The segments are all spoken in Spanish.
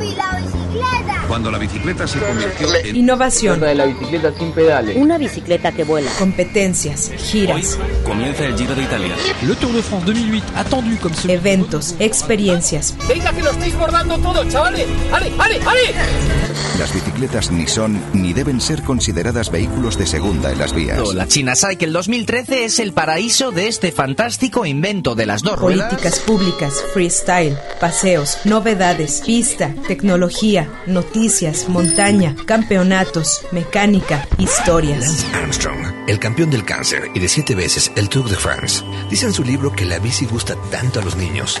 ¡Yupi, la bicicleta! Cuando la bicicleta se convirtió en... Innovación. de la bicicleta sin pedales. Una bicicleta que vuela. Competencias, giras, Comienza el Giro de Italia. Le Tour de France 2008, attendu ce eventos, experiencias. Venga que lo estáis bordando todo, chavales. ¡Ale, ale, ale! Las bicicletas ni son ni deben ser consideradas vehículos de segunda en las vías. La China Cycle 2013 es el paraíso de este fantástico invento de las dos ruedas. Políticas públicas, freestyle, paseos, novedades, pista, tecnología, noticias, montaña, campeonatos, mecánica, historias. Lance Armstrong, el campeón del cáncer y de siete veces el Tour de France, dice en su libro que la bici gusta tanto a los niños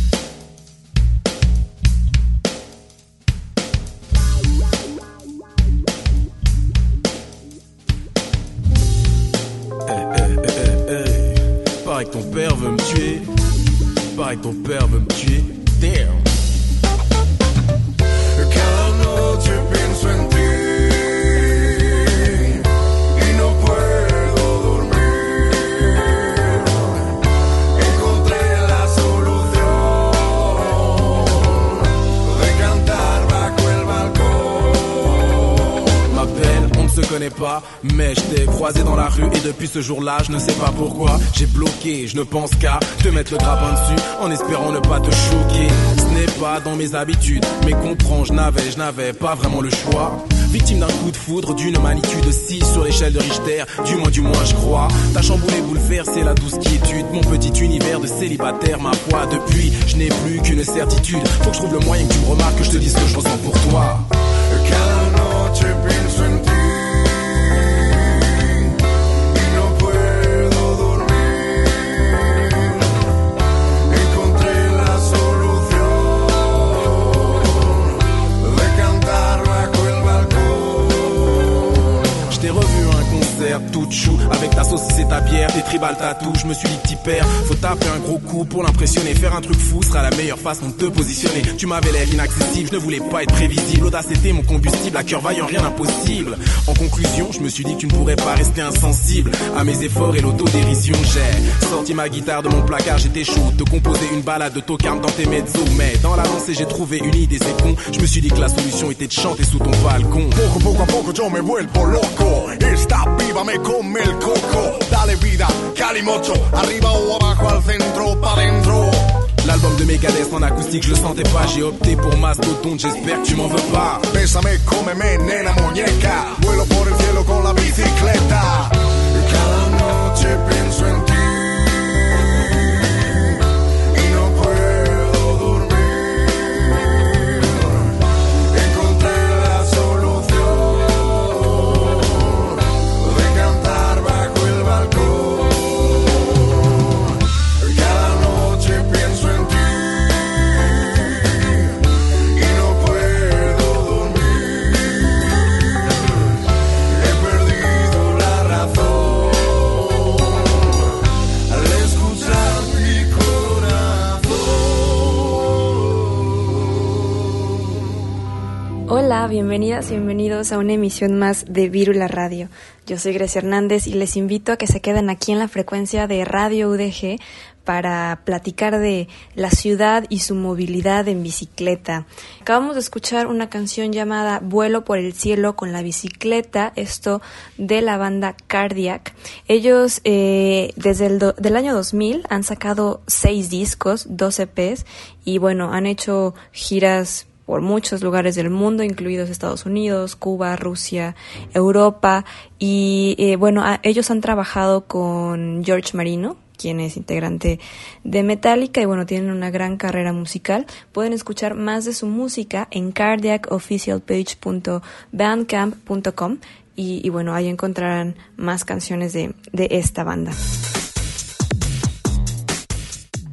Eh, eh, eh. Pareil que ton père veut me tuer. Pareil que ton père veut me tuer. Damn. Se connaît pas, mais je t'ai croisé dans la rue et depuis ce jour-là, je ne sais pas pourquoi, j'ai bloqué, je ne pense qu'à te mettre le grappin dessus en espérant ne pas te choquer. Ce n'est pas dans mes habitudes, mais comprends, je n'avais, je n'avais pas vraiment le choix. Victime d'un coup de foudre, d'une magnitude 6 sur l'échelle de Richter, du moins du moins je crois. T'as chamboulé, bouleversé la douce quiétude, mon petit univers de célibataire, ma foi. Depuis, je n'ai plus qu'une certitude. Faut que je trouve le moyen que tu me remarques, que je te dise ce que je ressens pour toi. Tout chou Avec ta sauce et ta bière, tes tribales tatou Je me suis dit petit père, faut taper un gros coup pour l'impressionner. Faire un truc fou sera la meilleure façon de te positionner. Tu m'avais l'air inaccessible, je ne voulais pas être prévisible. L'audace était mon combustible, à cœur vaillant, rien d'impossible. En conclusion, je me suis dit que tu ne pourrais pas rester insensible À mes efforts et l'autodérision J'ai sorti ma guitare de mon placard, j'étais chaud De composer une balade de tocarme dans tes mezzos. Mais dans la lancée j'ai trouvé une idée, c'est con. Je me suis dit que la solution était de chanter sous ton balcon. Poco, poco poco yo me vuelvo loco. Esta piba me come el coco. Dale vida, calimocho. Arriba o abajo, al centro, pa' dentro. L'album de Megadeth en acoustique, je le sentais pas. J'ai opté pour Mastodon, j'espère que tu m'en veux pas. Bésame, cómeme, nena muñeca. Vuelo por el cielo con la bicicleta. Bienvenidas y bienvenidos a una emisión más de Vírula Radio. Yo soy Grecia Hernández y les invito a que se queden aquí en la frecuencia de Radio UDG para platicar de la ciudad y su movilidad en bicicleta. Acabamos de escuchar una canción llamada Vuelo por el cielo con la bicicleta, esto de la banda Cardiac. Ellos eh, desde el do- del año 2000 han sacado seis discos, 12 EPs y bueno, han hecho giras por muchos lugares del mundo, incluidos Estados Unidos, Cuba, Rusia, Europa. Y eh, bueno, a- ellos han trabajado con George Marino, quien es integrante de Metallica y bueno, tienen una gran carrera musical. Pueden escuchar más de su música en cardiacofficialpage.bandcamp.com y, y bueno, ahí encontrarán más canciones de, de esta banda.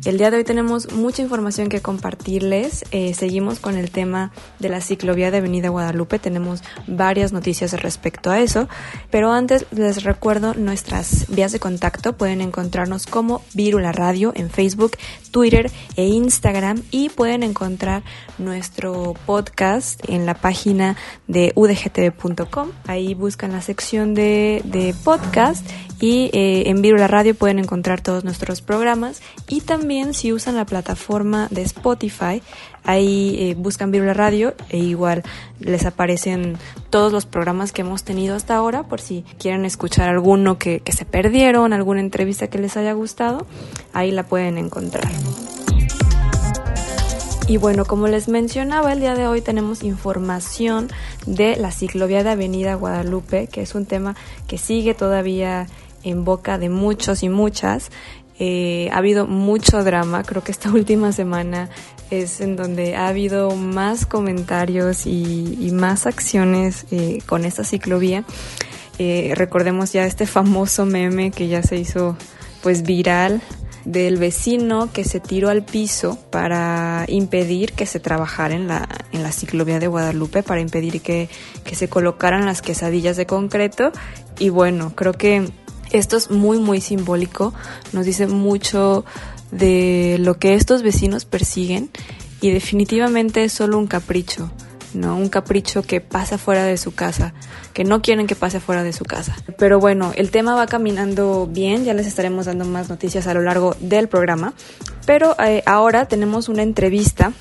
El día de hoy tenemos mucha información que compartirles. Eh, seguimos con el tema de la ciclovía de Avenida Guadalupe. Tenemos varias noticias respecto a eso. Pero antes les recuerdo nuestras vías de contacto. Pueden encontrarnos como Virula Radio en Facebook, Twitter e Instagram. Y pueden encontrar nuestro podcast en la página de udgtv.com. Ahí buscan la sección de, de podcast y eh, en Virula Radio pueden encontrar todos nuestros programas y también si usan la plataforma de Spotify ahí eh, buscan Virula Radio e igual les aparecen todos los programas que hemos tenido hasta ahora por si quieren escuchar alguno que, que se perdieron, alguna entrevista que les haya gustado, ahí la pueden encontrar. Y bueno, como les mencionaba, el día de hoy tenemos información de la ciclovía de Avenida Guadalupe, que es un tema que sigue todavía en boca de muchos y muchas. Eh, ha habido mucho drama, creo que esta última semana es en donde ha habido más comentarios y, más acciones eh, con esta ciclovía. Eh, recordemos ya este famoso meme que ya se hizo pues viral del vecino que se tiró al piso para impedir que se trabajara en la, en la ciclovía de Guadalupe, para impedir que, que se colocaran las quesadillas de concreto. Y bueno, creo que esto es muy, muy simbólico, nos dice mucho de lo que estos vecinos persiguen y definitivamente es solo un capricho, ¿no? Un capricho que pasa fuera de su casa, que no quieren que pase fuera de su casa. Pero bueno, el tema va caminando bien, ya les estaremos dando más noticias a lo largo del programa, pero eh, ahora tenemos una entrevista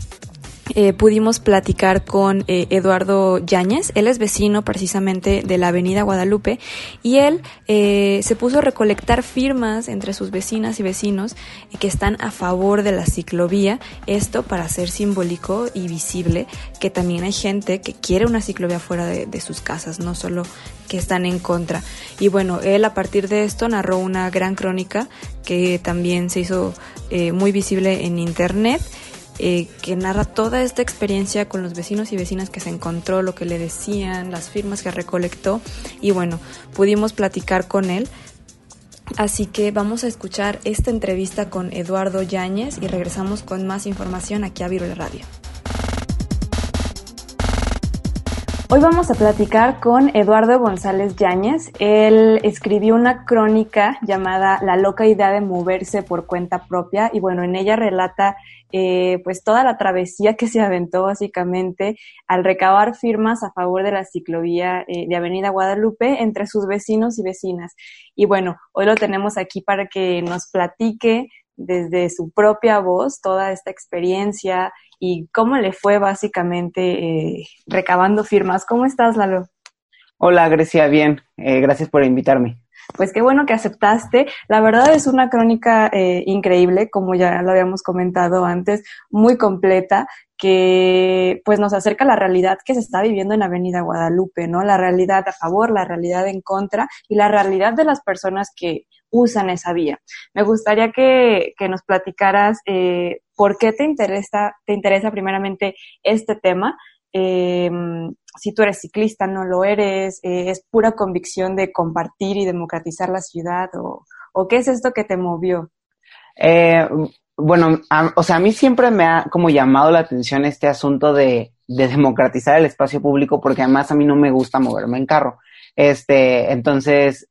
eh, pudimos platicar con eh, Eduardo Yáñez, él es vecino precisamente de la Avenida Guadalupe y él eh, se puso a recolectar firmas entre sus vecinas y vecinos que están a favor de la ciclovía, esto para ser simbólico y visible que también hay gente que quiere una ciclovía fuera de, de sus casas, no solo que están en contra. Y bueno, él a partir de esto narró una gran crónica que también se hizo muy visible en internet eh, que narra toda esta experiencia con los vecinos y vecinas que se encontró, lo que le decían, las firmas que recolectó y bueno, pudimos platicar con él. Así que vamos a escuchar esta entrevista con Eduardo Yáñez y regresamos con más información aquí a Virul Radio. Hoy vamos a platicar con Eduardo González Yáñez. Él escribió una crónica llamada La loca idea de moverse por cuenta propia y bueno, en ella relata eh, pues toda la travesía que se aventó básicamente al recabar firmas a favor de la ciclovía eh, de Avenida Guadalupe entre sus vecinos y vecinas. Y bueno, hoy lo tenemos aquí para que nos platique desde su propia voz toda esta experiencia y cómo le fue básicamente eh, recabando firmas. ¿Cómo estás, Lalo? Hola, Grecia, bien. Eh, gracias por invitarme. Pues qué bueno que aceptaste. La verdad es una crónica eh, increíble, como ya lo habíamos comentado antes, muy completa, que pues nos acerca a la realidad que se está viviendo en Avenida Guadalupe, ¿no? La realidad a favor, la realidad en contra y la realidad de las personas que usan esa vía. Me gustaría que, que nos platicaras eh, por qué te interesa, te interesa primeramente este tema. Eh, si tú eres ciclista, no lo eres, eh, es pura convicción de compartir y democratizar la ciudad o, o qué es esto que te movió. Eh, bueno, o sea, a mí siempre me ha como llamado la atención este asunto de, de democratizar el espacio público porque además a mí no me gusta moverme en carro. Este, entonces,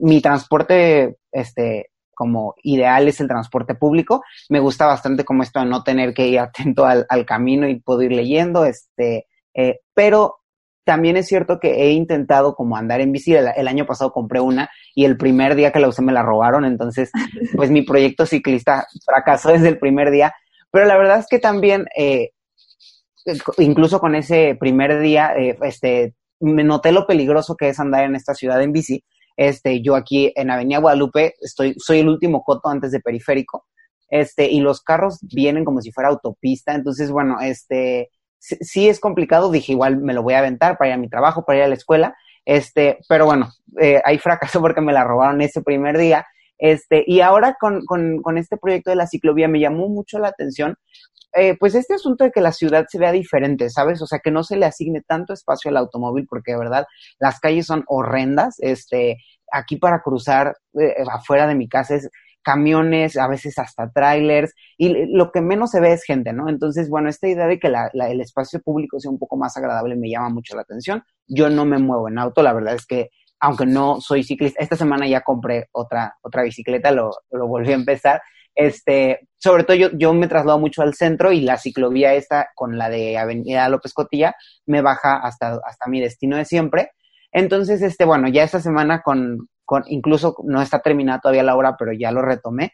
mi transporte, este, como ideal es el transporte público. Me gusta bastante como esto de no tener que ir atento al, al camino y puedo ir leyendo, este, eh, pero también es cierto que he intentado como andar en bici. El, año pasado compré una y el primer día que la usé me la robaron. Entonces, pues mi proyecto ciclista fracasó desde el primer día. Pero la verdad es que también, eh, incluso con ese primer día, eh, este, me noté lo peligroso que es andar en esta ciudad en bici. Este, yo aquí en Avenida Guadalupe estoy, soy el último coto antes de periférico. Este, y los carros vienen como si fuera autopista. Entonces, bueno, este, sí, es complicado. Dije, igual me lo voy a aventar para ir a mi trabajo, para ir a la escuela. Este, pero bueno, eh, ahí fracasó porque me la robaron ese primer día. Este, y ahora con, con, con este proyecto de la ciclovía me llamó mucho la atención eh, pues este asunto de que la ciudad se vea diferente, ¿sabes? O sea, que no se le asigne tanto espacio al automóvil, porque de verdad las calles son horrendas. Este, aquí para cruzar eh, afuera de mi casa es camiones, a veces hasta trailers, y lo que menos se ve es gente, ¿no? Entonces, bueno, esta idea de que el espacio público sea un poco más agradable me llama mucho la atención. Yo no me muevo en auto, la verdad es que aunque no soy ciclista, esta semana ya compré otra, otra bicicleta, lo, lo volví a empezar. Este, sobre todo yo, yo me traslado mucho al centro y la ciclovía esta con la de Avenida López Cotilla me baja hasta, mi destino de siempre. Entonces, este, bueno, ya esta semana con, con, incluso no está terminada todavía la obra, pero ya lo retomé.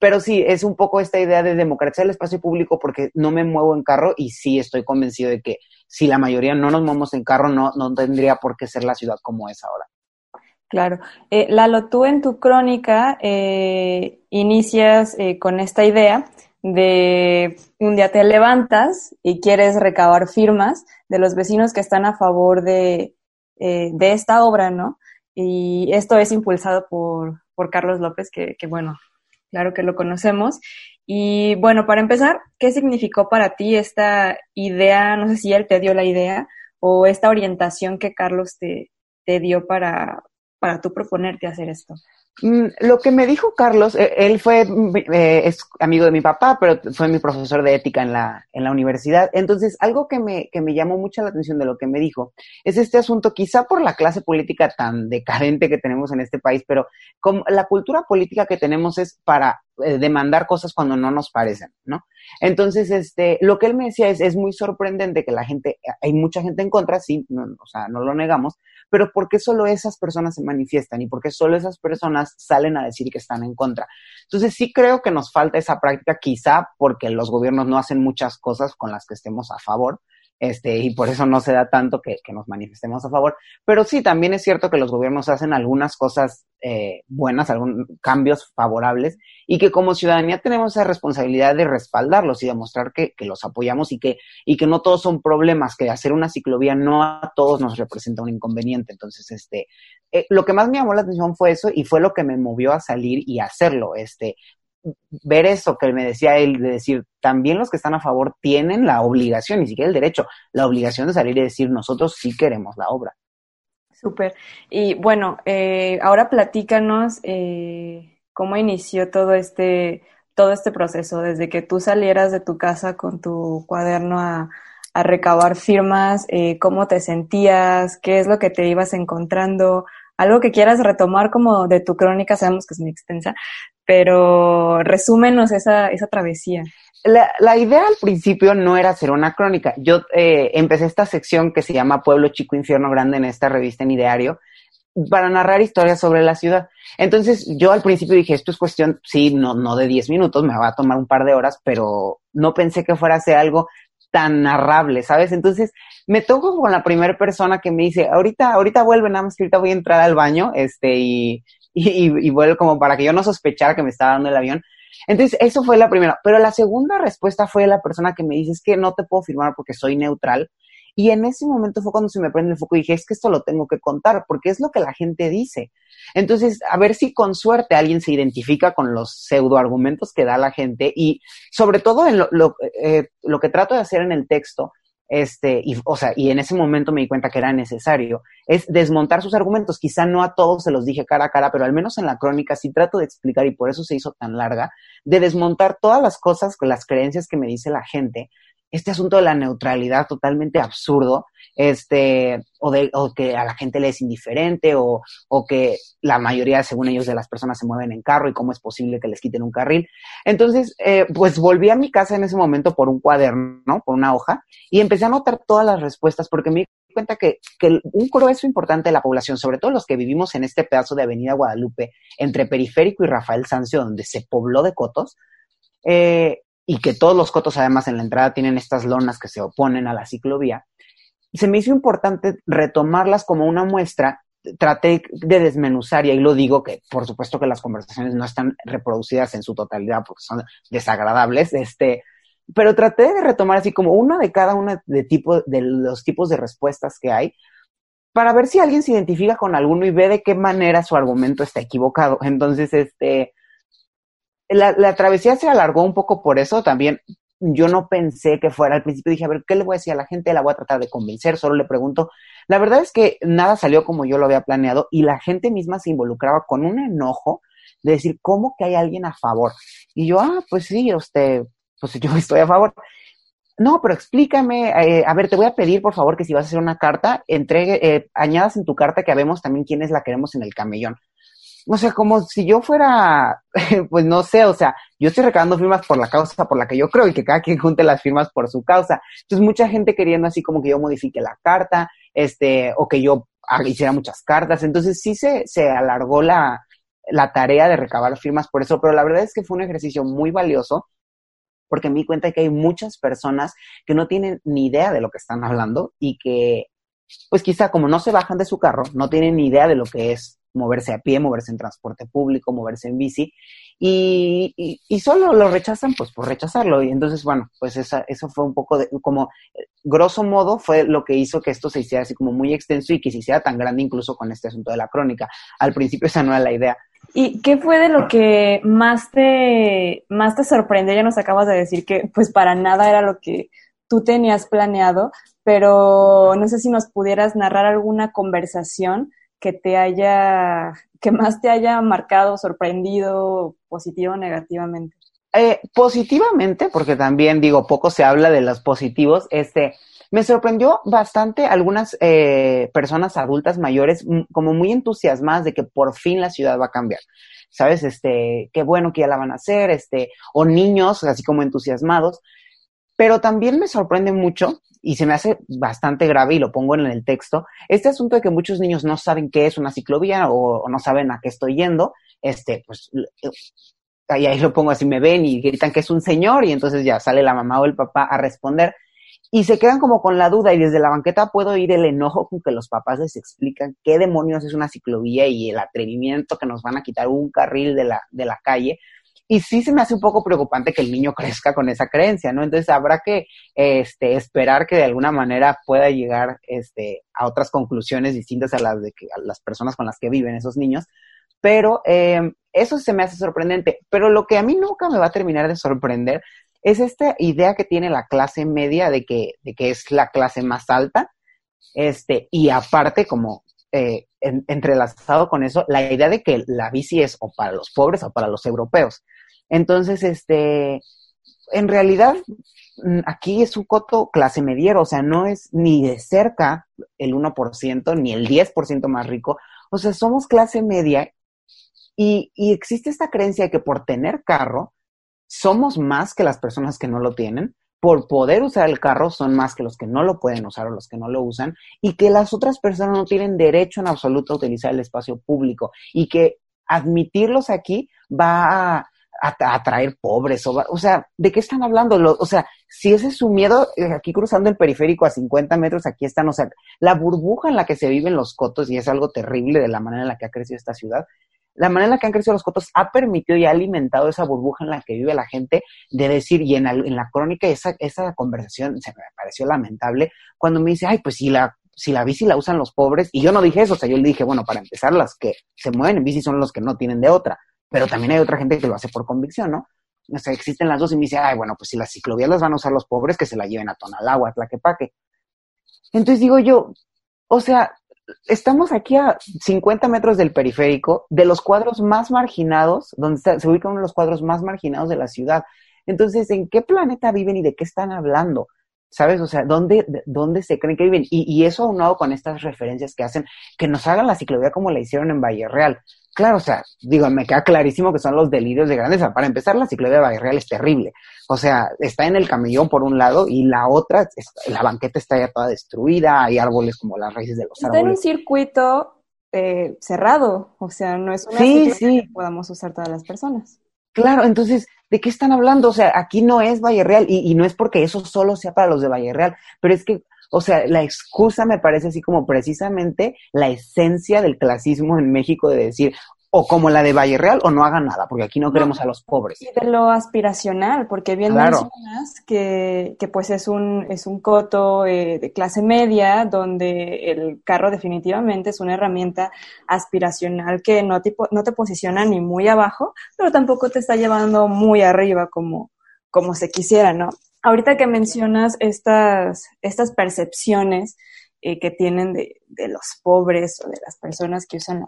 Pero sí, es un poco esta idea de democratizar el espacio público porque no me muevo en carro y sí estoy convencido de que si la mayoría no nos movemos en carro, no, no tendría por qué ser la ciudad como es ahora. Claro. Eh, Lalo, tú en tu crónica eh, inicias eh, con esta idea de un día te levantas y quieres recabar firmas de los vecinos que están a favor de, de esta obra, ¿no? Y esto es impulsado por, por Carlos López, que, que, bueno, claro que lo conocemos. Y bueno, para empezar, ¿qué significó para ti esta idea? No sé si él te dio la idea o esta orientación que Carlos te, te dio para, para tú proponerte hacer esto? Mm, lo que me dijo Carlos, eh, él fue, mm, eh, es amigo de mi papá, pero fue mi profesor de ética en la, en la universidad. Entonces, algo que me, que me llamó mucho la atención de lo que me dijo es este asunto, quizá por la clase política tan decadente que tenemos en este país, pero como la cultura política que tenemos es para eh, demandar cosas cuando no nos parecen, ¿no? Entonces, este, lo que él me decía es, es muy sorprendente que la gente, hay mucha gente en contra, sí, o sea, no lo negamos, pero ¿por qué solo esas personas se manifiestan y por qué solo esas personas salen a decir que están en contra? Entonces sí creo que nos falta esa práctica, quizá porque los gobiernos no hacen muchas cosas con las que estemos a favor, este, y por eso no se da tanto que, nos manifestemos a favor. Pero sí, también es cierto que los gobiernos hacen algunas cosas eh, buenas, algunos cambios favorables, y que como ciudadanía tenemos esa responsabilidad de respaldarlos y demostrar que, que, los apoyamos y que, y que no todos son problemas, que hacer una ciclovía no a todos nos representa un inconveniente. Entonces, este, eh, lo que más me llamó la atención fue eso y fue lo que me movió a salir y hacerlo. Este, ver eso que me decía él, de decir, también los que están a favor tienen la obligación, ni siquiera el derecho, la obligación de salir y decir, nosotros sí queremos la obra. Súper. Y bueno, eh, ahora platícanos eh, cómo inició todo este, todo este proceso, desde que tú salieras de tu casa con tu cuaderno a, a recabar firmas, eh, cómo te sentías, qué es lo que te ibas encontrando, algo que quieras retomar como de tu crónica, sabemos que es muy extensa, pero resúmenos esa, esa travesía. La, la, idea al principio no era hacer una crónica. Yo eh, empecé esta sección que se llama Pueblo Chico Infierno Grande en esta revista en Ideario para narrar historias sobre la ciudad. Entonces yo al principio dije, esto es cuestión, sí, no, no de 10 minutos, me va a tomar un par de horas, pero no pensé que fuera a ser algo tan narrable, ¿sabes? Entonces me toco con la primera persona que me dice, ahorita, ahorita vuelve, nada más que ahorita voy a entrar al baño, este, y, y, y como para que yo no sospechara que me estaba dando el avión. Entonces, eso fue la primera. Pero la segunda respuesta fue la persona que me dice, es que no te puedo firmar porque soy neutral. Y en ese momento fue cuando se me prende el foco y dije, es que esto lo tengo que contar, porque es lo que la gente dice. Entonces, a ver si con suerte alguien se identifica con los pseudoargumentos que da la gente y sobre todo en lo, lo, eh, lo que trato de hacer en el texto este, y, o sea, y en ese momento me di cuenta que era necesario, es desmontar sus argumentos. Quizá no a todos se los dije cara a cara, pero al menos en la crónica sí trato de explicar, y por eso se hizo tan larga, de desmontar todas las cosas, las creencias que me dice la gente, este asunto de la neutralidad totalmente absurdo, este, o, de, o que a la gente le es indiferente, o, o que la mayoría, según ellos, de las personas se mueven en carro y cómo es posible que les quiten un carril. Entonces, eh, pues volví a mi casa en ese momento por un cuaderno, por una hoja, y empecé a anotar todas las respuestas porque me di cuenta que, que un grueso importante de la población, sobre todo los que vivimos en este pedazo de Avenida Guadalupe, entre Periférico y Rafael Sancio, donde se pobló de cotos, eh, y que todos los cotos además en la entrada tienen estas lonas que se oponen a la ciclovía, se me hizo importante retomarlas como una muestra. Traté de desmenuzar, y ahí lo digo que por supuesto que las conversaciones no están reproducidas en su totalidad porque son desagradables, este, pero traté de retomar así como una de cada una de, tipo, de los tipos de respuestas que hay para ver si alguien se identifica con alguno y ve de qué manera su argumento está equivocado. Entonces, este, la, la, travesía se alargó un poco por eso también. Yo no pensé que fuera al principio, dije, a ver, ¿qué le voy a decir a la gente? La voy a tratar de convencer, solo le pregunto. La verdad es que nada salió como yo lo había planeado y la gente misma se involucraba con un enojo de decir, ¿cómo que hay alguien a favor? Y yo, ah, pues sí, usted, pues yo estoy a favor. No, pero explícame, eh, a ver, te voy a pedir, por favor, que si vas a hacer una carta, entregue, eh, añadas en tu carta que vemos también quiénes la queremos en el camellón. O sea, como si yo fuera, pues no sé, o sea, yo estoy recabando firmas por la causa por la que yo creo y que cada quien junte las firmas por su causa. Entonces, mucha gente queriendo así como que yo modifique la carta, este, o que yo hiciera muchas cartas. Entonces, sí se, se alargó la, la tarea de recabar firmas por eso, pero la verdad es que fue un ejercicio muy valioso porque me di cuenta que hay muchas personas que no tienen ni idea de lo que están hablando y que, pues quizá como no se bajan de su carro, no tienen ni idea de lo que es moverse a pie, moverse en transporte público, moverse en bici, y, solo lo rechazan pues por rechazarlo. Y entonces, bueno, pues esa, eso fue un poco de, como, grosso modo, fue lo que hizo que esto se hiciera así como muy extenso y que se hiciera tan grande incluso con este asunto de la crónica. Al principio esa no era la idea. ¿Y qué fue de lo que más te, más te sorprendió? Ya nos acabas de decir que pues para nada era lo que tú tenías planeado, pero no sé si nos pudieras narrar alguna conversación que te haya, que más te haya marcado, sorprendido, positivo o negativamente? Eh, positivamente, porque también digo, poco se habla de los positivos, este, me sorprendió bastante algunas eh, personas adultas mayores como muy entusiasmadas de que por fin la ciudad va a cambiar. ¿Sabes? Este, qué bueno que ya la van a hacer, este, o niños así como entusiasmados. Pero también me sorprende mucho y se me hace bastante grave y lo pongo en el texto, este asunto de que muchos niños no saben qué es una ciclovía o, no saben a qué estoy yendo, este, pues ahí, ahí lo pongo así, me ven y gritan que es un señor y entonces ya sale la mamá o el papá a responder y se quedan como con la duda y desde la banqueta puedo oír el enojo con que los papás les explican qué demonios es una ciclovía y el atrevimiento que nos van a quitar un carril de la, de la calle y sí se me hace un poco preocupante que el niño crezca con esa creencia, ¿no? Entonces habrá que este, esperar que de alguna manera pueda llegar este, a otras conclusiones distintas a las de que, a las personas con las que viven esos niños. Pero eh, eso se me hace sorprendente. Pero lo que a mí nunca me va a terminar de sorprender es esta idea que tiene la clase media de que, de que es la clase más alta. Este, y aparte, como eh, entrelazado con eso, la idea de que la bici es o para los pobres o para los europeos. Entonces, este, en realidad, mm, aquí es un coto clase mediero, o sea, no es ni de cerca el 1%, ni el 10% más rico, o sea, somos clase media y, y existe esta creencia de que por tener carro, somos más que las personas que no lo tienen, por poder usar el carro son más que los que no lo pueden usar o los que no lo usan, y que las otras personas no tienen derecho en absoluto a utilizar el espacio público, y que admitirlos aquí va a atraer pobres, o, o sea, ¿de qué están hablando? o sea, si ese es su miedo, eh, aquí cruzando el periférico a 50 metros, aquí están, o sea, la burbuja en la que se viven los cotos, y es algo terrible de la manera en la que ha crecido esta ciudad, la manera en la que han crecido los cotos ha permitido y ha alimentado esa burbuja en la que vive la gente de decir, y en la, en la crónica esa, esa conversación se me pareció lamentable, cuando me dice, ay, pues si la si la bici la usan los pobres, y yo no dije eso, o sea, yo le dije, bueno, para empezar, las que se mueven en bici son los que no tienen de otra pero también hay otra gente que lo hace por convicción, ¿no? O sea, existen las dos y me dice, ay, bueno, pues si las ciclovías las van a usar los pobres, que se la lleven a Tonalagua, a Tlaquepaque. Entonces digo yo, o sea, estamos aquí a 50 metros del periférico, de los cuadros más marginados, donde se ubica uno de los cuadros más marginados de la ciudad. Entonces, ¿en qué planeta viven y de qué están hablando? ¿Sabes? O sea, ¿dónde, dónde se creen que viven? Y, y eso aunado con estas referencias que hacen, que nos hagan la ciclovía como la hicieron en Valle Real. Claro, o sea, digo, me queda clarísimo que son los delirios de grandeza. Para empezar, la ciclovía de Valle Real es terrible. O sea, está en el camellón por un lado y la otra, la banqueta está ya toda destruida, hay árboles como las raíces de los árboles. Está en un circuito eh, cerrado, o sea, no es una sí, que podamos usar todas las personas. Claro, entonces, ¿de qué están hablando? O sea, aquí no es Valle Real y, y no es porque eso solo sea para los de Valle Real, pero es que o sea, la excusa me parece así como precisamente la esencia del clasismo en México de decir, o como la de Valle Real, o no hagan nada, porque aquí no, queremos a los pobres. Y de lo aspiracional, porque bien mencionas que, que, pues es un, es un coto eh, de clase media, donde el carro definitivamente es una herramienta aspiracional que no te, no te posiciona ni muy abajo, pero tampoco te está llevando muy arriba como, como se quisiera, ¿no? Ahorita que mencionas estas, estas percepciones eh, que tienen de, de, los pobres o de las personas que usan la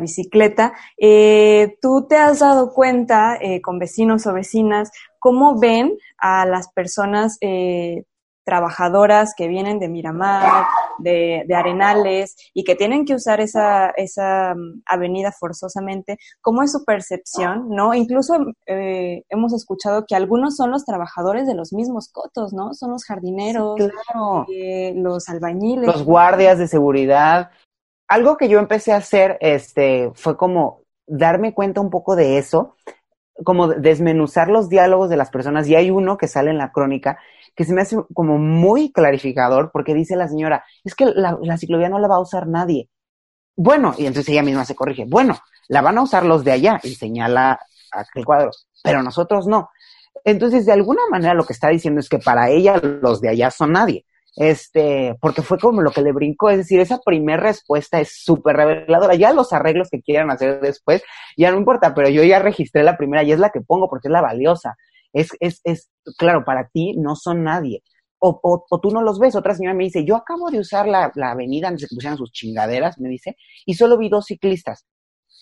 bicicleta. Eh, ¿Tú te has dado cuenta eh, con vecinos o vecinas cómo ven a las personas eh, trabajadoras que vienen de Miramar, de, Arenales y que tienen que usar esa, esa mm, avenida forzosamente, ¿cómo es su percepción? ¿no? Incluso eh, hemos escuchado que algunos son los trabajadores de los mismos cotos, ¿no? Son los jardineros, eh, los albañiles. Los guardias de seguridad. Algo que yo empecé a hacer este, fue como darme cuenta un poco de eso, como desmenuzar los diálogos de las personas. Y hay uno que sale en la crónica que se me hace como muy clarificador porque dice la señora, es que la, ciclovía no la va a usar nadie. Bueno, y entonces ella misma se corrige, bueno, la van a usar los de allá y señala aquel cuadro, pero nosotros no. Entonces, de alguna manera lo que está diciendo es que para ella los de allá son nadie. Este, porque fue como lo que le brincó, es decir, esa primera respuesta es súper reveladora. Ya los arreglos que quieran hacer después, ya no importa, pero yo ya registré la primera y es la que pongo porque es la valiosa es, es, es, claro, para ti no son nadie. O, o, tú no los ves. Otra señora me dice, yo acabo de usar la, la avenida antes de que pusieran sus chingaderas, me dice, y solo vi dos ciclistas.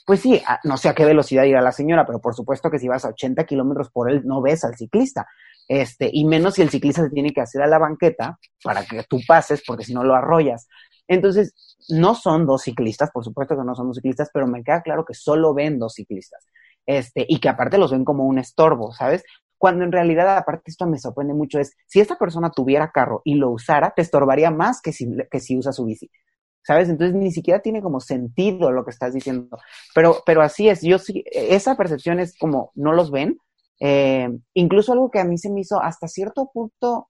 Pues sí, no sé a qué velocidad irá la señora, pero por supuesto que si vas a 80 kilómetros por él, no ves al ciclista. Este, y menos si el ciclista se tiene que hacer a la banqueta para que tú pases, porque si no lo arrollas. Entonces, no son dos ciclistas, por supuesto que no son dos ciclistas, pero me queda claro que solo ven dos ciclistas. Este, y que aparte los ven como un estorbo, ¿sabes? cuando en realidad, aparte esto me sorprende mucho, es si esta persona tuviera carro y lo usara, te estorbaría más que si, que si usa su bici. ¿Sabes? Entonces ni siquiera tiene como sentido lo que estás diciendo. Pero, pero así es, yo sí, esa percepción es como, no los ven. Eh, incluso algo que a mí se me hizo hasta cierto punto,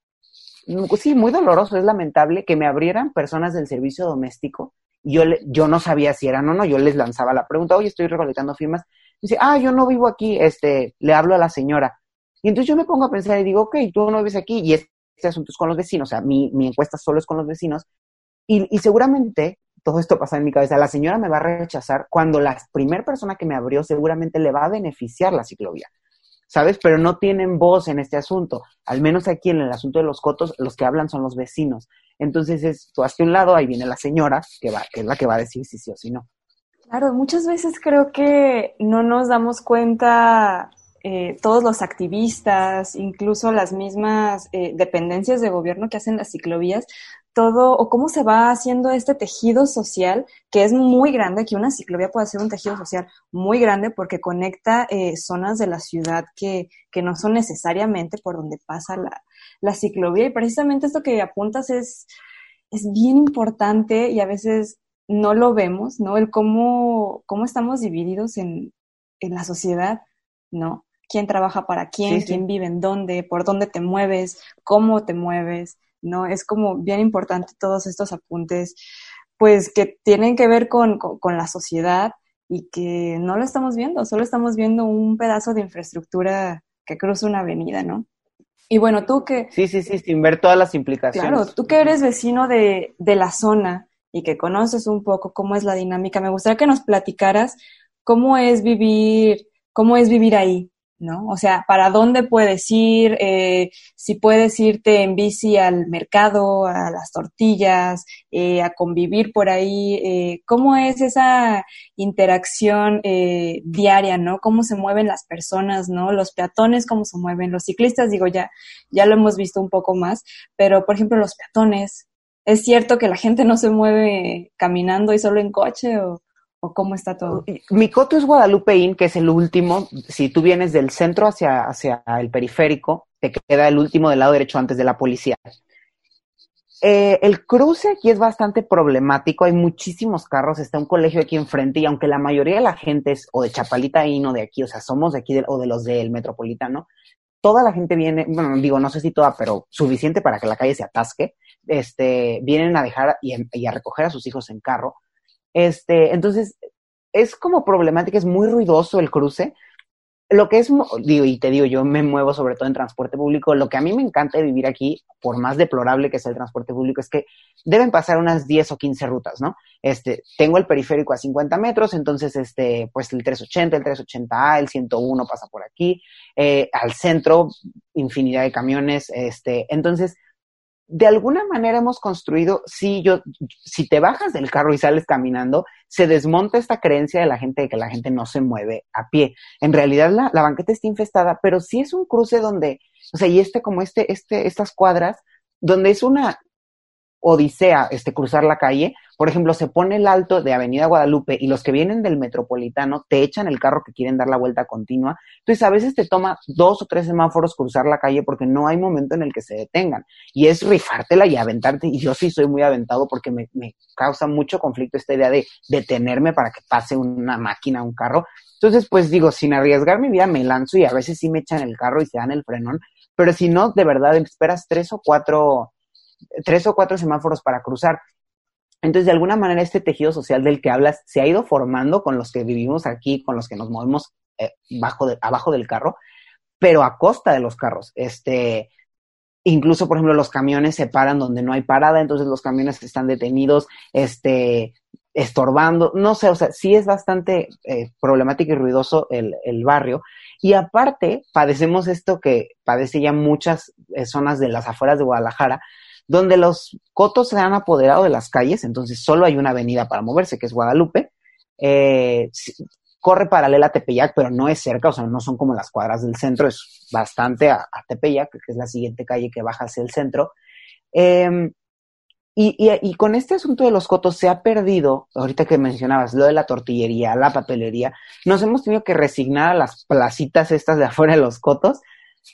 sí, muy doloroso, es lamentable que me abrieran personas del servicio doméstico. Yo, yo no sabía si eran o no, yo les lanzaba la pregunta, oye, estoy recolectando firmas. Dice, ah, yo no vivo aquí, este, le hablo a la señora y entonces yo me pongo a pensar y digo, ok, tú no vives aquí y este asunto es con los vecinos, o sea, mi, mi encuesta solo es con los vecinos. Y, y, seguramente todo esto pasa en mi cabeza, la señora me va a rechazar cuando la primera persona que me abrió seguramente le va a beneficiar la ciclovía. ¿Sabes? Pero no tienen voz en este asunto. Al menos aquí en el asunto de los cotos, los que hablan son los vecinos. Entonces es, tú un lado, ahí viene la señora, que, va, que es la que va a decir si sí o si no. Claro, muchas veces creo que no nos damos cuenta eh, todos los activistas, incluso las mismas eh, dependencias de gobierno que hacen las ciclovías, todo o cómo se va haciendo este tejido social que es muy grande, que una ciclovía puede ser un tejido social muy grande porque conecta eh, zonas de la ciudad que, que no son necesariamente por donde pasa la, la ciclovía. Y precisamente esto que apuntas es, es bien importante y a veces no lo vemos, ¿no? El cómo, cómo estamos divididos en, en la sociedad, ¿no? quién trabaja para quién, quién vive en dónde, por dónde te mueves, cómo te mueves, ¿no? Es como bien importante todos estos apuntes, pues que tienen que ver con, con, la sociedad y que no lo estamos viendo, solo estamos viendo un pedazo de infraestructura que cruza una avenida, ¿no? Y bueno, tú que... Sí, sí, sí, sin ver todas las implicaciones. Claro, tú que eres vecino de, de la zona y que conoces un poco cómo es la dinámica, me gustaría que nos platicaras cómo es vivir, cómo es vivir ahí, ¿no? O sea, ¿para dónde puedes ir? Eh, si puedes irte en bici al mercado, a las tortillas, eh, a convivir por ahí, eh, ¿cómo es esa interacción diaria, ¿no? ¿Cómo se mueven las personas, ¿no? Los peatones, ¿cómo se mueven? Los ciclistas, digo, ya, ya lo hemos visto un poco más, pero por ejemplo, los peatones, ¿es cierto que la gente no se mueve caminando y solo en coche? ¿O cómo está todo? Mi coto es Guadalupeín, que es el último. Si tú vienes del centro hacia, hacia el periférico, te queda el último del lado derecho antes de la policía. Eh, el cruce aquí es bastante problemático, hay muchísimos carros, está un colegio aquí enfrente y aunque la mayoría de la gente es o de Chapalita y no de aquí, o sea, somos de aquí o de los del metropolitano, toda la gente viene, bueno, digo, no sé si toda, pero suficiente para que la calle se atasque, este, vienen a dejar y a recoger a sus hijos en carro este, entonces, es como problemática, es muy ruidoso el cruce. Lo que es, digo, y te digo, yo me muevo sobre todo en transporte público. Lo que a mí me encanta de vivir aquí, por más deplorable que sea el transporte público, es que deben pasar unas 10 o 15 rutas, ¿no? Este, tengo el periférico a 50 metros, entonces, este, pues el 380, el 380A, el 101 pasa por aquí, eh, al centro, infinidad de camiones, este, entonces, de alguna manera hemos construido, si yo, si te bajas del carro y sales caminando, se desmonta esta creencia de la gente de que la gente no se mueve a pie. En realidad la, la banqueta está infestada, pero sí es un cruce donde, o sea, y este como este, este, estas cuadras, donde es una odisea este, cruzar la calle. Por ejemplo, se pone el alto de Avenida Guadalupe y los que vienen del metropolitano te echan el carro que quieren dar la vuelta continua. Entonces, a veces te toma dos o tres semáforos cruzar la calle porque no hay momento en el que se detengan. Y es rifártela y aventarte. Y yo sí soy muy aventado porque me, me causa mucho conflicto esta idea de detenerme para que pase una máquina, un carro. Entonces, pues digo, sin arriesgar mi vida me lanzo y a veces sí me echan el carro y se dan el frenón. Pero si no, de verdad, esperas tres o cuatro tres o cuatro semáforos para cruzar. Entonces, de alguna manera, este tejido social del que hablas se ha ido formando con los que vivimos aquí, con los que nos movemos eh, bajo abajo del carro, pero a costa de los carros. Este, incluso, por ejemplo, los camiones se paran donde no hay parada, entonces los camiones están detenidos, este, estorbando, no sé, o sea, sí es bastante eh, problemático y ruidoso el, el, barrio. Y aparte, padecemos esto que padece ya muchas eh, zonas de las afueras de Guadalajara, donde los cotos se han apoderado de las calles, entonces solo hay una avenida para moverse, que es Guadalupe. Eh, corre paralela a Tepeyac, pero no es cerca, o sea, no son como las cuadras del centro, es bastante a, Tepeyac, que es la siguiente calle que baja hacia el centro. Em, y, y, con este asunto de los cotos se ha perdido, ahorita que mencionabas, lo de la tortillería, la papelería, nos hemos tenido que resignar a las placitas estas de afuera de los cotos,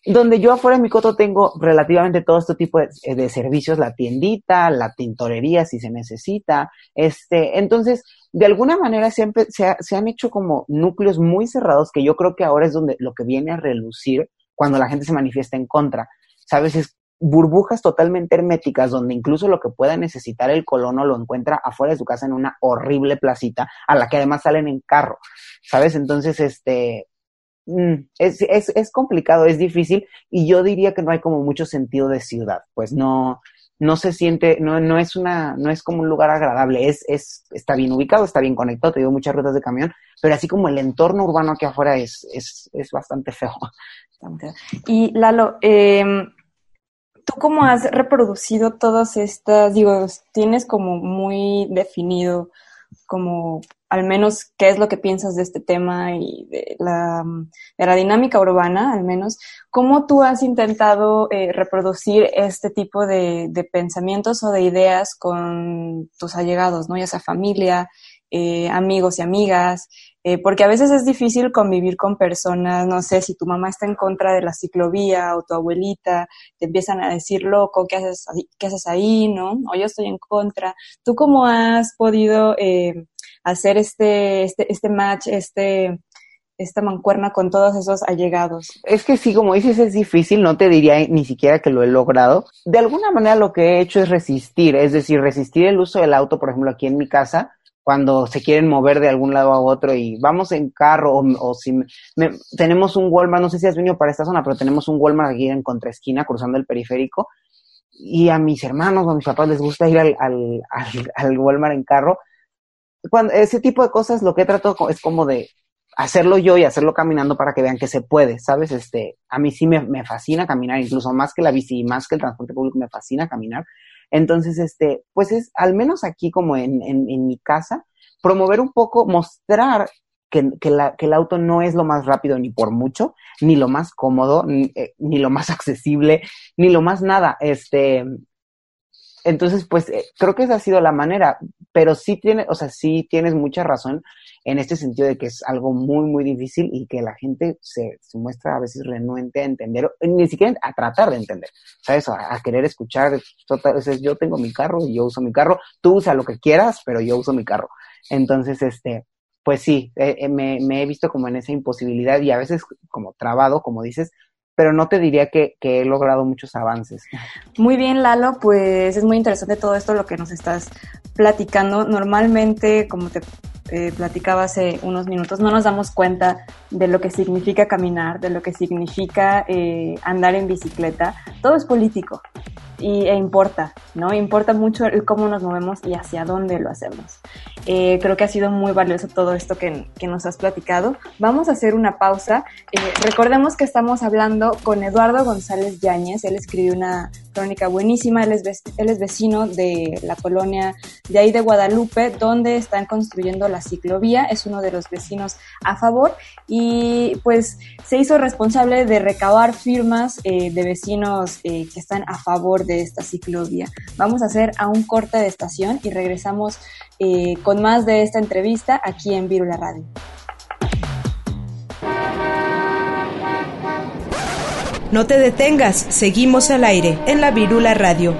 donde yo afuera de mi coto tengo relativamente todo este tipo de, de, servicios, la tiendita, la tintorería si se necesita, este, entonces, de alguna manera siempre se, se, han hecho como núcleos muy cerrados que yo creo que ahora es donde lo que viene a relucir cuando la gente se manifiesta en contra, ¿sabes? Es burbujas totalmente herméticas donde incluso lo que pueda necesitar el colono lo encuentra afuera de su casa en una horrible placita a la que además salen en carro, ¿sabes? Entonces, este, es, es, es, complicado, es difícil y yo diría que no hay como mucho sentido de ciudad, pues no, no se siente, no, no es una, no es como un lugar agradable, es, es, está bien ubicado, está bien conectado, te digo muchas rutas de camión, pero así como el entorno urbano aquí afuera es, es, es bastante feo. Y Lalo, eh, ¿tú cómo has reproducido todas estas, digo, tienes como muy definido como al menos qué es lo que piensas de este tema y de la, de la dinámica urbana, al menos, cómo tú has intentado eh, reproducir este tipo de, de, pensamientos o de ideas con tus allegados, ¿no? Ya sea familia, eh, amigos y amigas, eh, porque a veces es difícil convivir con personas, no sé, si tu mamá está en contra de la ciclovía o tu abuelita, te empiezan a decir, loco, ¿qué haces, qué haces ahí, no? O yo estoy en contra. ¿Tú cómo has podido eh, hacer este, este, este match, este, esta mancuerna con todos esos allegados. Es que sí, como dices, es difícil, no te diría ni siquiera que lo he logrado. De alguna manera lo que he hecho es resistir, es decir, resistir el uso del auto, por ejemplo, aquí en mi casa, cuando se quieren mover de algún lado a otro y vamos en carro o, si tenemos un Walmart, no sé si has venido para esta zona, pero tenemos un Walmart aquí en contraesquina cruzando el periférico y a mis hermanos o a mis papás les gusta ir al, al, al Walmart en carro cuando ese tipo de cosas lo que trato es como de hacerlo yo y hacerlo caminando para que vean que se puede, ¿sabes? Este, a mí sí me, me fascina caminar, incluso más que la bici y más que el transporte público me fascina caminar. Entonces, este, pues es, al menos aquí como en, en, en mi casa, promover un poco, mostrar que, que, la, que, el auto no es lo más rápido ni por mucho, ni lo más cómodo, ni, eh, ni lo más accesible, ni lo más nada. Este, entonces, pues eh, creo que esa ha sido la manera, pero sí tiene, o sea, sí tienes mucha razón en este sentido de que es algo muy, muy difícil y que la gente se, se muestra a veces renuente a entender, ni siquiera a tratar de entender, ¿sabes? A, a querer escuchar, total, yo tengo mi carro y yo uso mi carro, tú usa lo que quieras, pero yo uso mi carro. Entonces, este, pues sí, eh, eh, me, me he visto como en esa imposibilidad y a veces como trabado, como dices, pero no te diría que, he logrado muchos avances. Muy bien, Lalo, pues es muy interesante todo esto lo que nos estás platicando. Normalmente, como te eh, platicaba hace unos minutos, no nos damos cuenta de lo que significa caminar, de lo que significa eh, andar en bicicleta. Todo es político. y, e importa, ¿no? Importa mucho el cómo nos movemos y hacia dónde lo hacemos. Eh, creo que ha sido muy valioso todo esto que, que, nos has platicado. Vamos a hacer una pausa. Eh, recordemos que estamos hablando con Eduardo González Yáñez. Él escribió una crónica buenísima. Él es, él es vecino de la colonia de ahí de Guadalupe, donde están construyendo la ciclovía. Es uno de los vecinos a favor y pues se hizo responsable de recabar firmas eh, de vecinos que están a favor de esta ciclovía. Vamos a hacer a un corte de estación y regresamos eh, con más de esta entrevista aquí en Virula Radio. No te detengas, seguimos al aire en la Virula Radio.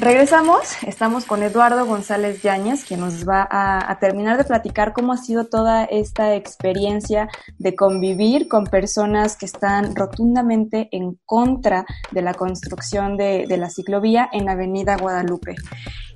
Regresamos, estamos con Eduardo González Yáñez, que nos va a, terminar de platicar cómo ha sido toda esta experiencia de convivir con personas que están rotundamente en contra de la construcción de, la ciclovía en Avenida Guadalupe.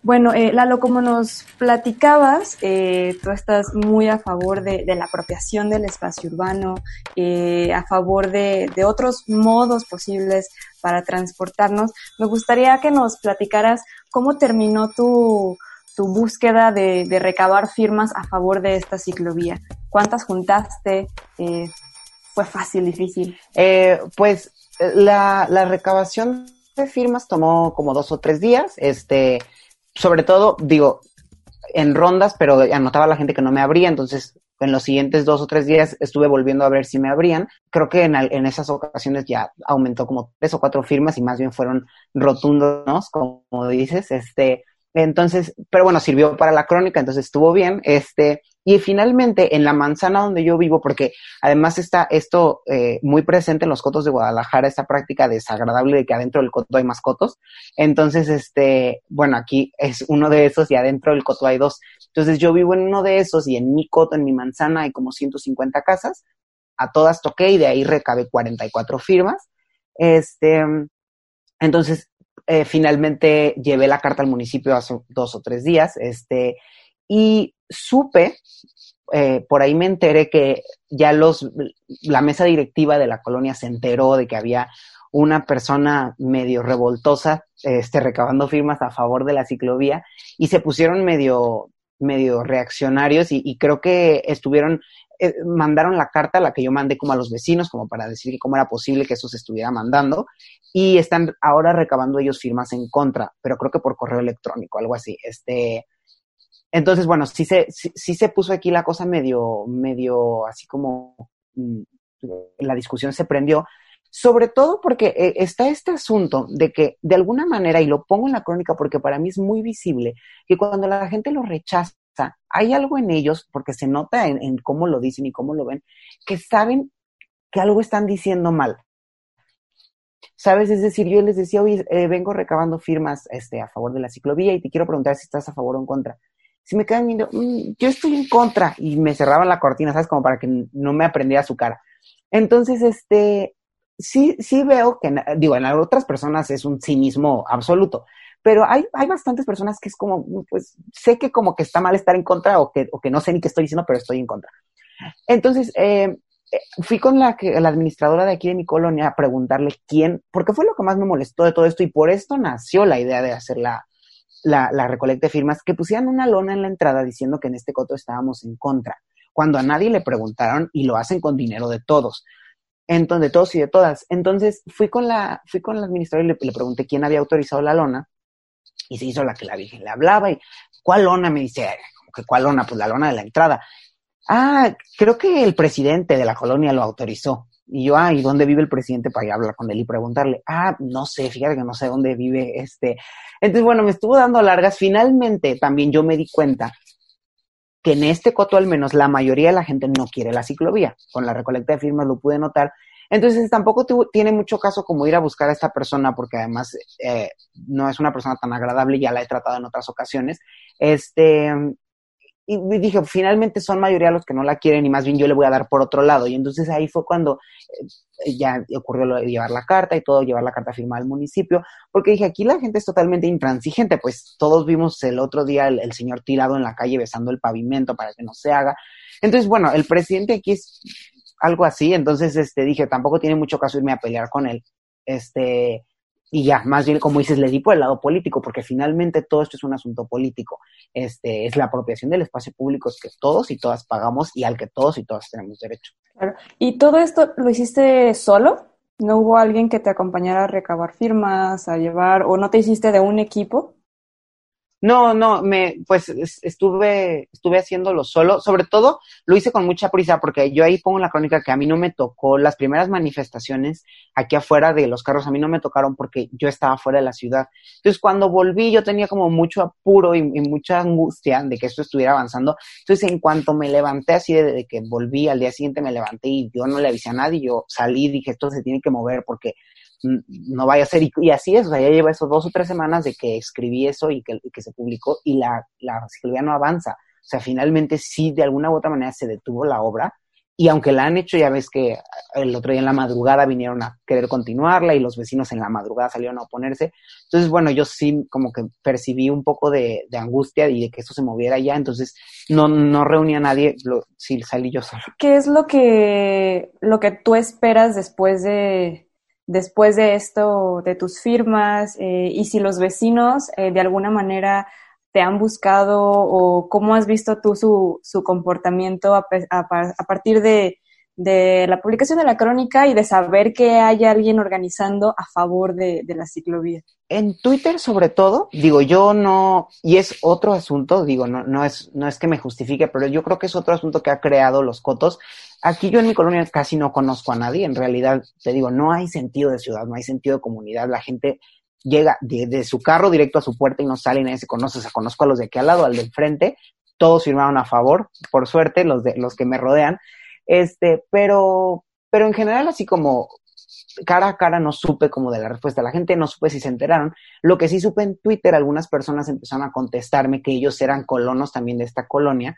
Bueno, eh, Lalo, como nos platicabas, eh, tú estás muy a favor de, la apropiación del espacio urbano, eh, a favor de, otros modos posibles para transportarnos. Me gustaría que nos platicaras cómo terminó tu, tu búsqueda de, de, recabar firmas a favor de esta ciclovía. ¿Cuántas juntaste? Eh, ¿Fue fácil, difícil? Eh, pues la, la recabación de firmas tomó como dos o tres días. Este, sobre todo, digo, en rondas, pero anotaba a la gente que no me abría, entonces en los siguientes dos o tres días estuve volviendo a ver si me abrían. Creo que en, en esas ocasiones ya aumentó como tres o cuatro firmas y más bien fueron rotundos, como, dices. Este, entonces, pero bueno, sirvió para la crónica, entonces estuvo bien. Este, y finalmente, en la manzana donde yo vivo, porque además está esto eh, muy presente en los cotos de Guadalajara, esta práctica desagradable de que adentro del coto hay más cotos. Entonces, este, bueno, aquí es uno de esos y adentro del coto hay dos. Entonces, yo vivo en uno de esos y en mi coto, en mi manzana, hay como 150 casas. A todas toqué y de ahí recabé 44 firmas. Este, entonces, eh, finalmente llevé la carta al municipio hace dos o tres días. Este, y supe, eh, por ahí me enteré que ya los, la mesa directiva de la colonia se enteró de que había una persona medio revoltosa, este, recabando firmas a favor de la ciclovía y se pusieron medio, medio reaccionarios y, creo que estuvieron, eh, mandaron la carta, la que yo mandé como a los vecinos, como para decir cómo era posible que eso se estuviera mandando y están ahora recabando ellos firmas en contra, pero creo que por correo electrónico, algo así. Este, entonces, bueno, sí se, sí, se puso aquí la cosa medio, medio así como mm, la discusión se prendió, sobre todo porque eh, está este asunto de que de alguna manera, y lo pongo en la crónica porque para mí es muy visible, que cuando la gente lo rechaza, hay algo en ellos, porque se nota en, cómo lo dicen y cómo lo ven, que saben que algo están diciendo mal. ¿Sabes? Es decir, yo les decía, oye, eh, vengo recabando firmas este, a favor de la ciclovía y te quiero preguntar si estás a favor o en contra si me quedan viendo, mm, yo estoy en contra, y me cerraban la cortina, ¿sabes? Como para que no me aprendiera su cara. Entonces, este, sí, sí veo que, digo, en otras personas es un cinismo absoluto, pero hay, hay bastantes personas que es como, pues, sé que como que está mal estar en contra o que, o que no sé ni qué estoy diciendo, pero estoy en contra. Entonces, eh, eh, fui con la, la administradora de aquí de mi colonia a preguntarle quién, porque fue lo que más me molestó de todo esto y por esto nació la idea de hacer la, la, la recolecta de firmas, que pusieran una lona en la entrada diciendo que en este coto estábamos en contra, cuando a nadie le preguntaron y lo hacen con dinero de todos. Entonces, de todos y de todas. Entonces, fui con la, fui con la administradora y le, pregunté quién había autorizado la lona y se hizo la que la Virgen le hablaba y ¿cuál lona? Me dice, que ¿cuál lona? Pues la lona de la entrada. Ah, creo que el presidente de la colonia lo autorizó. Y yo, ah, ¿y dónde vive el presidente para ir a hablar con él y preguntarle? Ah, no sé, fíjate que no sé dónde vive este. Entonces, bueno, me estuvo dando largas. Finalmente, también yo me di cuenta que en este coto al menos la mayoría de la gente no quiere la ciclovía. Con la recolecta de firmas lo pude notar. Entonces tampoco tiene mucho caso como ir a buscar a esta persona porque además eh, no es una persona tan agradable, ya la he tratado en otras ocasiones. Este, y dije, finalmente son mayoría los que no la quieren y más bien yo le voy a dar por otro lado. Y entonces ahí fue cuando eh, ya ocurrió lo llevar la carta y todo, llevar la carta firmada al municipio, porque dije, aquí la gente es totalmente intransigente, pues todos vimos el otro día el, señor tirado en la calle besando el pavimento para que no se haga. Entonces, bueno, el presidente aquí es algo así. Entonces, este, dije, tampoco tiene mucho caso irme a pelear con él. Este, y ya, más bien, como dices, le di por el lado político, porque finalmente todo esto es un asunto político. Este, es la apropiación del espacio público que todos y todas pagamos y al que todos y todas tenemos derecho. Claro. ¿Y todo esto lo hiciste solo? ¿No hubo alguien que te acompañara a recabar firmas, a llevar, o no te hiciste de un equipo? No, no, me, pues estuve, estuve haciéndolo solo. Sobre todo lo hice con mucha prisa porque yo ahí pongo la crónica que a mí no me tocó las primeras manifestaciones aquí afuera de los carros, a mí no me tocaron porque yo estaba fuera de la ciudad. Entonces cuando volví yo tenía como mucho apuro y, mucha angustia de que esto estuviera avanzando. Entonces en cuanto me levanté así de, que volví al día siguiente me levanté y yo no le avisé a nadie, yo salí dije esto se tiene que mover porque no vaya a ser, y, así es, o sea, ya lleva esos dos o tres semanas de que escribí eso y que, se publicó y la, la ciclovía no avanza. O sea, finalmente sí, de alguna u otra manera se detuvo la obra y aunque la han hecho, ya ves que el otro día en la madrugada vinieron a querer continuarla y los vecinos en la madrugada salieron a oponerse. Entonces, bueno, yo sí como que percibí un poco de, angustia y de que eso se moviera ya. Entonces, no, no reuní a nadie, lo, sí salí yo solo. ¿Qué es lo que, lo que tú esperas después de, después de esto, de tus firmas, eh, y si los vecinos eh, de alguna manera te han buscado o cómo has visto tú su, su comportamiento a, a, partir de, de, la publicación de la crónica y de saber que hay alguien organizando a favor de, de la ciclovía. En Twitter, sobre todo, digo, yo no, y es otro asunto, digo, no, no, es, no es que me justifique, pero yo creo que es otro asunto que ha creado los cotos Aquí yo en mi colonia casi no conozco a nadie, en realidad te digo, no hay sentido de ciudad, no hay sentido de comunidad, la gente llega de, su carro directo a su puerta y no sale y nadie se conoce, o sea, conozco a los de aquí al lado, al del frente, todos firmaron a favor, por suerte, los de los que me rodean, este, pero, pero en general así como cara a cara no supe como de la respuesta. La gente no supe si se enteraron. Lo que sí supe en Twitter, algunas personas empezaron a contestarme que ellos eran colonos también de esta colonia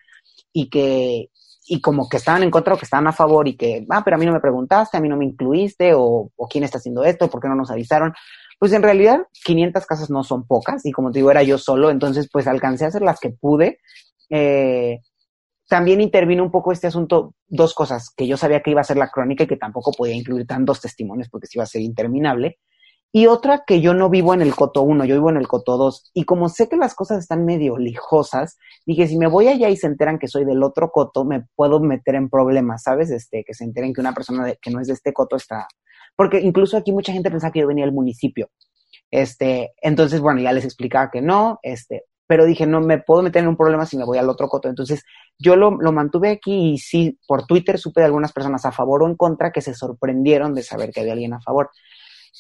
y que, y como que estaban en contra o que estaban a favor y que, ah, pero a mí no me preguntaste, a mí no me incluiste, o, o quién está haciendo esto, por qué no nos avisaron. Pues en realidad 500 casas no son pocas y como te digo, era yo solo, entonces pues alcancé a hacer las que pude. Eh, también intervino un poco este asunto, dos cosas, que yo sabía que iba a ser la crónica y que tampoco podía incluir tantos testimonios porque se iba a ser interminable. Y otra que yo no vivo en el coto 1, yo vivo en el coto 2. Y como sé que las cosas están medio lijosas, dije, si me voy allá y se enteran que soy del otro coto, me puedo meter en problemas, ¿sabes? Este, que se enteren que una persona que no es de este coto está... Porque incluso aquí mucha gente pensaba que yo venía del municipio. Este, entonces, bueno, ya les explicaba que no, este, pero dije, no me puedo meter en un problema si me voy al otro coto. Entonces, yo lo, lo mantuve aquí y sí, por Twitter supe de algunas personas a favor o en contra que se sorprendieron de saber que había alguien a favor.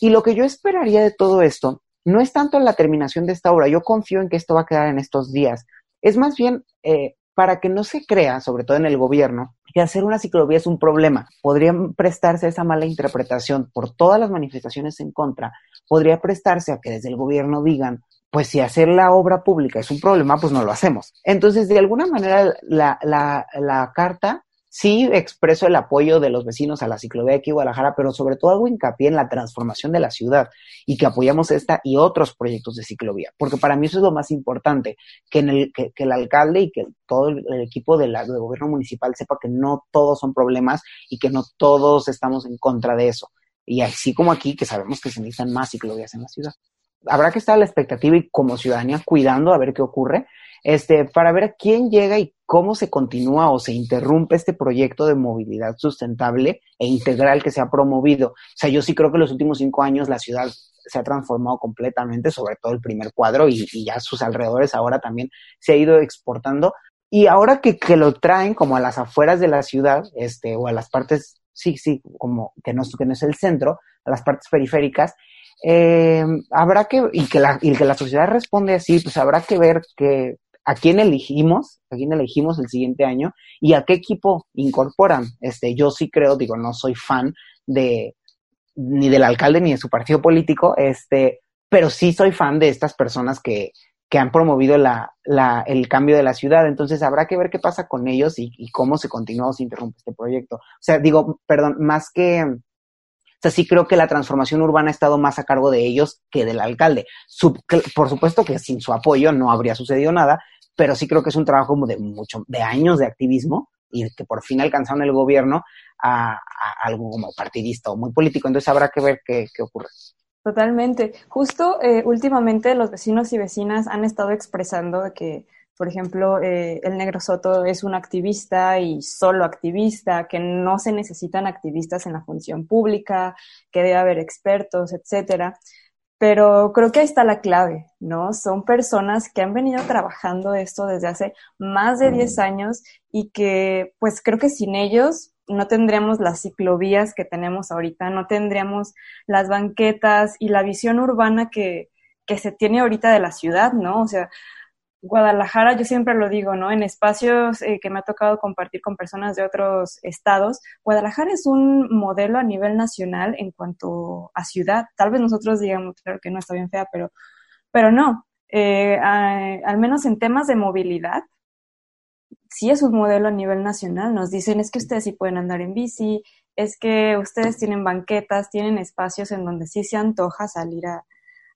Y lo que yo esperaría de todo esto no es tanto la terminación de esta obra, yo confío en que esto va a quedar en estos días, es más bien eh, para que no se crea, sobre todo en el gobierno, que hacer una ciclovía es un problema. Podría prestarse esa mala interpretación por todas las manifestaciones en contra, podría prestarse a que desde el gobierno digan, pues si hacer la obra pública es un problema, pues no lo hacemos. Entonces, de alguna manera, la, la, la carta sí expreso el apoyo de los vecinos a la ciclovía de aquí Guadalajara, pero sobre todo hago hincapié en la transformación de la ciudad y que apoyamos esta y otros proyectos de ciclovía, porque para mí eso es lo más importante, que, en el, que, el alcalde y que todo el, equipo de del gobierno municipal sepa que no todos son problemas y que no todos estamos en contra de eso. Y así como aquí, que sabemos que se necesitan más ciclovías en la ciudad. Habrá que estar a la expectativa y como ciudadanía cuidando a ver qué ocurre, este, para ver quién llega y cómo se continúa o se interrumpe este proyecto de movilidad sustentable e integral que se ha promovido. O sea, yo sí creo que en los últimos cinco años la ciudad se ha transformado completamente, sobre todo el primer cuadro y, ya sus alrededores ahora también se ha ido exportando. Y ahora que, que, lo traen como a las afueras de la ciudad, este, o a las partes, sí, sí, como que no, que no es el centro, a las partes periféricas, eh, habrá que, y que, la, y que la sociedad responde así, pues habrá que ver que a quién elegimos, a quién elegimos el siguiente año y a qué equipo incorporan. Este, yo sí creo, digo, no soy fan de ni del alcalde ni de su partido político, este, pero sí soy fan de estas personas que, que han promovido la, el cambio de la ciudad. Entonces habrá que ver qué pasa con ellos y, y cómo se continúa o se interrumpe este proyecto. O sea, digo, perdón, más que, o sea, sí creo que la transformación urbana ha estado más a cargo de ellos que del alcalde. por supuesto que sin su apoyo no habría sucedido nada, pero sí creo que es un trabajo como de mucho, de años de activismo y que por fin alcanzaron el gobierno a, algo como partidista o muy político. Entonces habrá que ver qué, qué ocurre. Totalmente. Justo eh, últimamente los vecinos y vecinas han estado expresando que, por ejemplo, eh, el negro Soto es un activista y solo activista, que no se necesitan activistas en la función pública, que debe haber expertos, etcétera. Pero creo que ahí está la clave, ¿no? Son personas que han venido trabajando esto desde hace más de 10 años y que, pues creo que sin ellos no tendríamos las ciclovías que tenemos ahorita, no tendríamos las banquetas y la visión urbana que, que se tiene ahorita de la ciudad, ¿no? O sea, Guadalajara, yo siempre lo digo, ¿no? En espacios eh, que me ha tocado compartir con personas de otros estados, Guadalajara es un modelo a nivel nacional en cuanto a ciudad. Tal vez nosotros digamos, claro que no está bien fea, pero, pero no. Eh, al menos en temas de movilidad, sí es un modelo a nivel nacional. Nos dicen, es que ustedes sí pueden andar en bici, es que ustedes tienen banquetas, tienen espacios en donde sí se antoja salir a,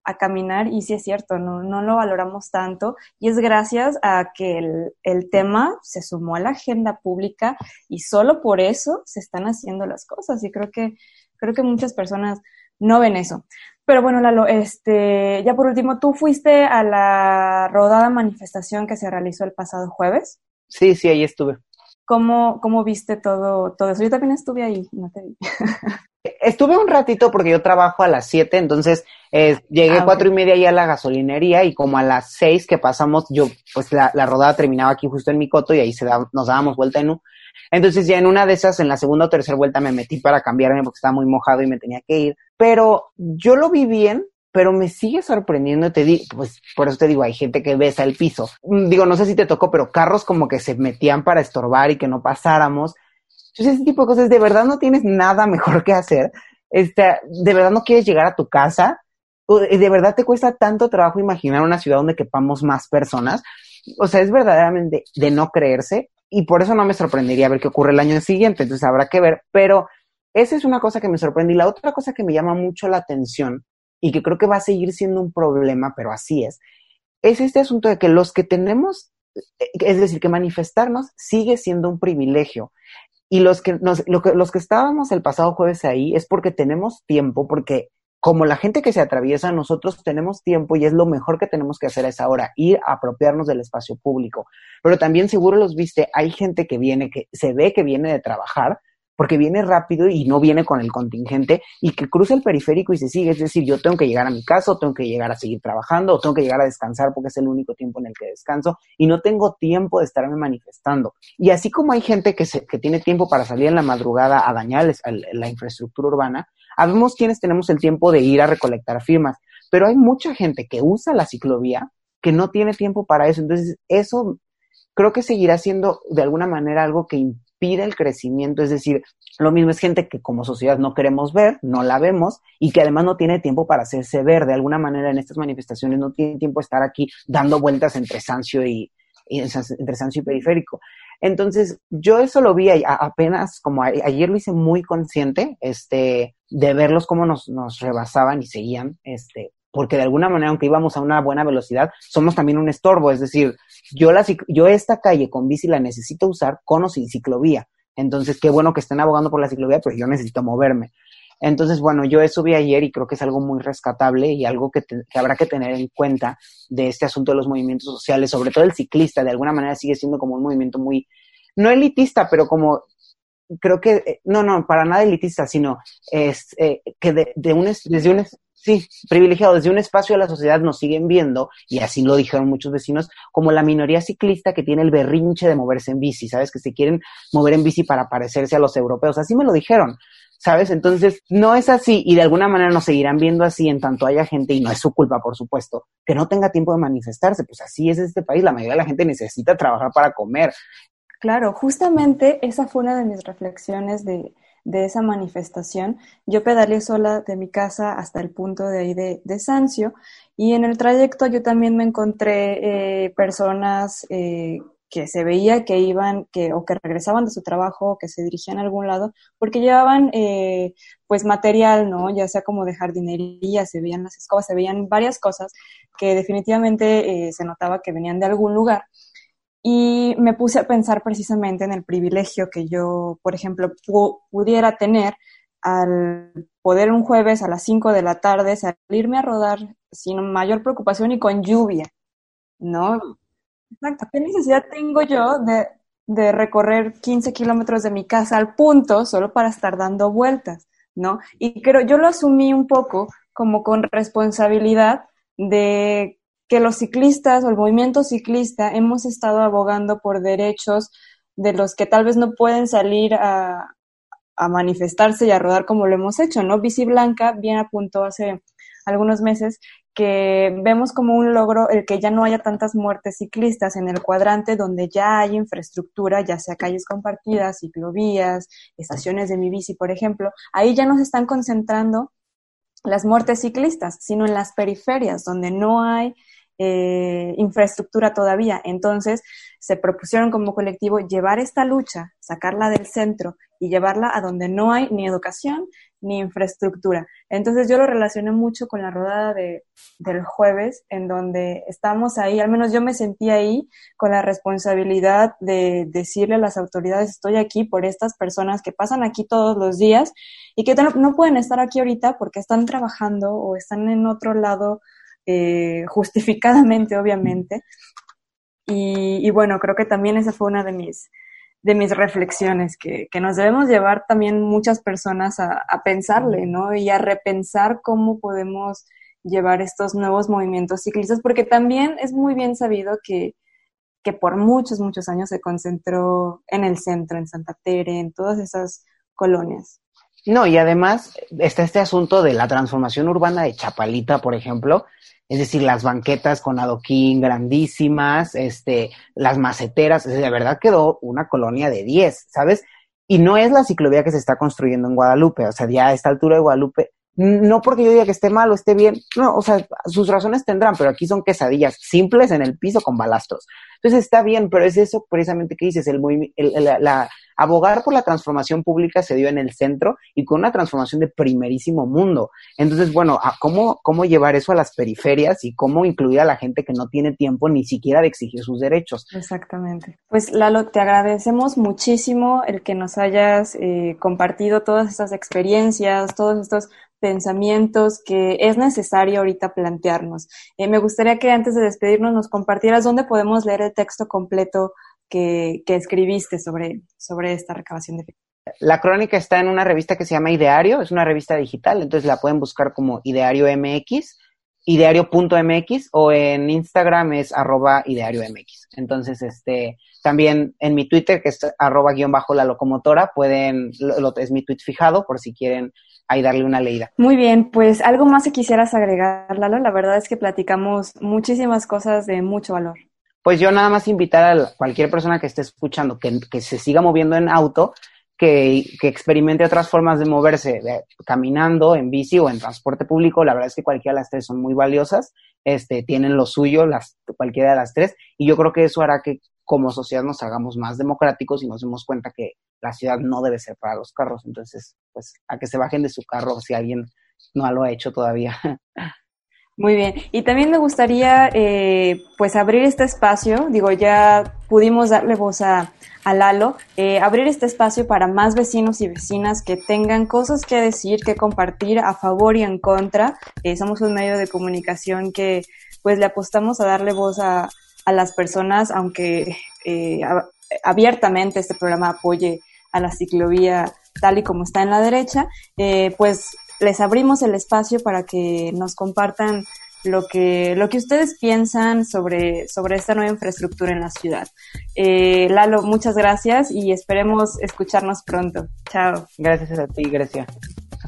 a caminar y sí es cierto, no, no lo valoramos tanto y es gracias a que el, el, tema se sumó a la agenda pública y solo por eso se están haciendo las cosas y creo que, creo que muchas personas no ven eso. Pero bueno, Lalo, este, ya por último, ¿tú fuiste a la rodada manifestación que se realizó el pasado jueves? Sí, sí, ahí estuve. ¿Cómo, cómo viste todo, todo eso? Yo también estuve ahí, no te vi. Estuve un ratito porque yo trabajo a las 7, entonces eh, llegué a cuatro y media ya a la gasolinería y como a las 6 que pasamos, yo, pues la, la, rodada terminaba aquí justo en mi coto y ahí se da, nos dábamos vuelta en un. Entonces ya en una de esas, en la segunda o tercera vuelta me metí para cambiarme porque estaba muy mojado y me tenía que ir. Pero yo lo vi bien, pero me sigue sorprendiendo, te digo, pues por eso te digo, hay gente que besa el piso. Mm, digo, no sé si te tocó, pero carros como que se metían para estorbar y que no pasáramos. Entonces, ese tipo de cosas, de verdad no tienes nada mejor que hacer. Este, de verdad no quieres llegar a tu casa. De verdad te cuesta tanto trabajo imaginar una ciudad donde quepamos más personas. O sea, es verdaderamente de no creerse y por eso no me sorprendería ver qué ocurre el año siguiente. Entonces habrá que ver. Pero esa es una cosa que me sorprende. Y la otra cosa que me llama mucho la atención y que creo que va a seguir siendo un problema, pero así es, es este asunto de que los que tenemos, es decir, que manifestarnos sigue siendo un privilegio. Y los que, nos, lo que, los que estábamos el pasado jueves ahí es porque tenemos tiempo, porque como la gente que se atraviesa, nosotros tenemos tiempo y es lo mejor que tenemos que hacer a esa hora, ir a apropiarnos del espacio público. Pero también seguro los viste, hay gente que viene, que se ve que viene de trabajar, porque viene rápido y no viene con el contingente y que cruza el periférico y se sigue. Es decir, yo tengo que llegar a mi casa, tengo que llegar a seguir trabajando, o tengo que llegar a descansar porque es el único tiempo en el que descanso y no tengo tiempo de estarme manifestando. Y así como hay gente que, se, que tiene tiempo para salir en la madrugada a dañar la infraestructura urbana, habemos quienes tenemos el tiempo de ir a recolectar firmas, pero hay mucha gente que usa la ciclovía que no tiene tiempo para eso. Entonces, eso creo que seguirá siendo de alguna manera algo que el crecimiento, es decir, lo mismo es gente que como sociedad no queremos ver, no la vemos y que además no tiene tiempo para hacerse ver de alguna manera en estas manifestaciones, no tiene tiempo de estar aquí dando vueltas entre Sancio y, entre Sancio Periférico. Entonces, yo eso lo vi apenas, como ayer lo hice muy consciente, este, de verlos cómo nos, nos rebasaban y seguían, este, porque de alguna manera, aunque íbamos a una buena velocidad, somos también un estorbo. Es decir, yo, la, yo esta calle con bici la necesito usar con o sin ciclovía. Entonces, qué bueno que estén abogando por la ciclovía, pero yo necesito moverme. Entonces, bueno, yo eso vi ayer y creo que es algo muy rescatable y algo que, habrá que tener en cuenta de este asunto de los movimientos sociales, sobre todo el ciclista, de alguna manera sigue siendo como un movimiento muy, no elitista, pero como creo que, eh, no, no, para nada elitista, sino es eh, que de, de un, desde un, sí, privilegiado, desde un espacio de la sociedad nos siguen viendo, y así lo dijeron muchos vecinos, como la minoría ciclista que tiene el berrinche de moverse en bici, ¿sabes? Que se quieren mover en bici para parecerse a los europeos, así me lo dijeron. ¿Sabes? Entonces, no es así y de alguna manera nos seguirán viendo así en tanto haya gente, y no es su culpa, por supuesto, que no tenga tiempo de manifestarse. Pues así es este país, la mayoría de la gente necesita trabajar para comer. Claro, justamente esa fue una de mis reflexiones de, de esa manifestación. Yo pedaleé sola de mi casa hasta el punto de ahí de, de Sancio y en el trayecto yo también me encontré eh, personas eh, que se veía que iban que, o que regresaban de su trabajo o que se dirigían a algún lado porque llevaban eh, pues material, ¿no? Ya sea como de jardinería, se veían las escobas, se veían varias cosas que definitivamente se notaba que venían de algún lugar. Y me puse a pensar precisamente en el privilegio que yo, por ejemplo, pudiera tener al poder un jueves a las 5 de la tarde salirme a rodar sin mayor preocupación y con lluvia, ¿no? Exacto. ¿Qué necesidad tengo yo de, de recorrer 15 kilómetros de mi casa al punto solo para estar dando vueltas, ¿no? Y creo, yo lo asumí un poco como con responsabilidad de que los ciclistas o el movimiento ciclista hemos estado abogando por derechos de los que tal vez no pueden salir a, manifestarse y a rodar como lo hemos hecho, ¿no? Bici Blanca bien apuntó hace algunos meses que vemos como un logro el que ya no haya tantas muertes ciclistas en el cuadrante donde ya hay infraestructura, ya sea calles compartidas, ciclovías, estaciones de mi bici, por ejemplo, ahí ya no se están concentrando las muertes ciclistas, sino en las periferias, donde no hay eh, infraestructura todavía. Entonces, se propusieron como colectivo llevar esta lucha, sacarla del centro y llevarla a donde no hay ni educación ni infraestructura. Entonces yo lo relacioné mucho con la rodada de, del jueves, en donde estamos ahí, al menos yo me sentí ahí con la responsabilidad de decirle a las autoridades, estoy aquí por estas personas que pasan aquí todos los días y que no, pueden estar aquí ahorita porque están trabajando o están en otro lado eh, justificadamente, obviamente. Y, bueno, creo que también esa fue una de mis, de mis reflexiones, que, que nos debemos llevar también muchas personas a, a, pensarle, ¿no? Y a repensar cómo podemos llevar estos nuevos movimientos ciclistas, porque también es muy bien sabido que, que por muchos, muchos años se concentró en el centro, en Santa Tere, en todas esas colonias. No, y además está este asunto de la transformación urbana de Chapalita, por ejemplo, es decir, las banquetas con adoquín grandísimas, este, las maceteras, de verdad quedó una colonia de 10, ¿sabes? Y no es la ciclovía que se está construyendo en Guadalupe, o sea, ya a esta altura de Guadalupe, no porque yo diga que esté mal o esté bien, no, o sea, sus razones tendrán, pero aquí son quesadillas simples en el piso con balastros. Entonces está bien, pero es eso precisamente que dices, el, el la, abogar por la transformación pública se dio en el centro y con una transformación de primerísimo mundo. Entonces, bueno, ¿cómo, cómo llevar eso a las periferias y cómo incluir a la gente que no tiene tiempo ni siquiera de exigir sus derechos? Exactamente. Pues Lalo, te agradecemos muchísimo el que nos hayas eh, compartido todas estas experiencias, todos estos pensamientos que es necesario ahorita plantearnos. Eh, me gustaría que antes de despedirnos nos compartieras dónde podemos leer el texto completo que, escribiste sobre, sobre esta recabación de La crónica está en una revista que se llama Ideario, es una revista digital, entonces la pueden buscar como Ideario MX, ideario.mx o en Instagram es arroba ideario.mx. Entonces, este, también en mi Twitter, que es arroba guion bajo la locomotora, pueden, lo, es mi tweet fijado por si quieren ahí darle una leída. Muy bien, pues algo más que quisieras agregar, Lalo. La verdad es que platicamos muchísimas cosas de mucho valor pues yo nada más invitar a cualquier persona que esté escuchando que, que se siga moviendo en auto, que, que experimente otras formas de moverse, caminando, en bici o en transporte público. La verdad es que cualquiera de las tres son muy valiosas, este, tienen lo suyo, las, cualquiera de las tres, y yo creo que eso hará que como sociedad nos hagamos más democráticos y nos demos cuenta que la ciudad no debe ser para los carros. Entonces, pues a que se bajen de su carro si alguien no lo ha hecho todavía. Muy bien. Y también me gustaría, eh, pues, abrir este espacio. Digo, ya pudimos darle voz a, a Lalo. Eh, abrir este espacio para más vecinos y vecinas que tengan cosas que decir, que compartir a favor y en contra. Eh, somos un medio de comunicación que, pues, le apostamos a darle voz a, a las personas, aunque eh, abiertamente este programa apoye a la ciclovía tal y como está en la derecha, eh, pues les abrimos el espacio para que nos compartan lo que, lo que ustedes piensan sobre, sobre esta nueva infraestructura en la ciudad. Eh, Lalo, muchas gracias y esperemos escucharnos pronto. Chao. Gracias a ti, Grecia.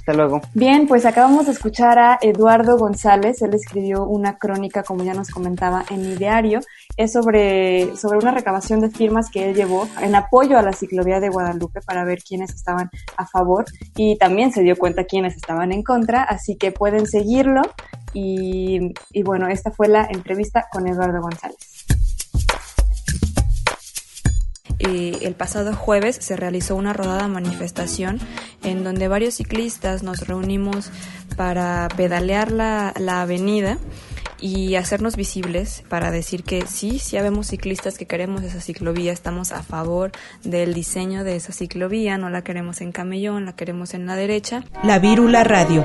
Hasta luego. Bien, pues acabamos de escuchar a Eduardo González. Él escribió una crónica, como ya nos comentaba, en mi diario. Es sobre, sobre una recabación de firmas que él llevó en apoyo a la ciclovía de Guadalupe para ver quiénes estaban a favor y también se dio cuenta quiénes estaban en contra. Así que pueden seguirlo. Y, y bueno, esta fue la entrevista con Eduardo González. El pasado jueves se realizó una rodada manifestación en donde varios ciclistas nos reunimos para pedalear la, la avenida y hacernos visibles para decir que sí, sí habemos ciclistas que queremos esa ciclovía, estamos a favor del diseño de esa ciclovía, no la queremos en camellón, la queremos en la derecha. La Vírula Radio.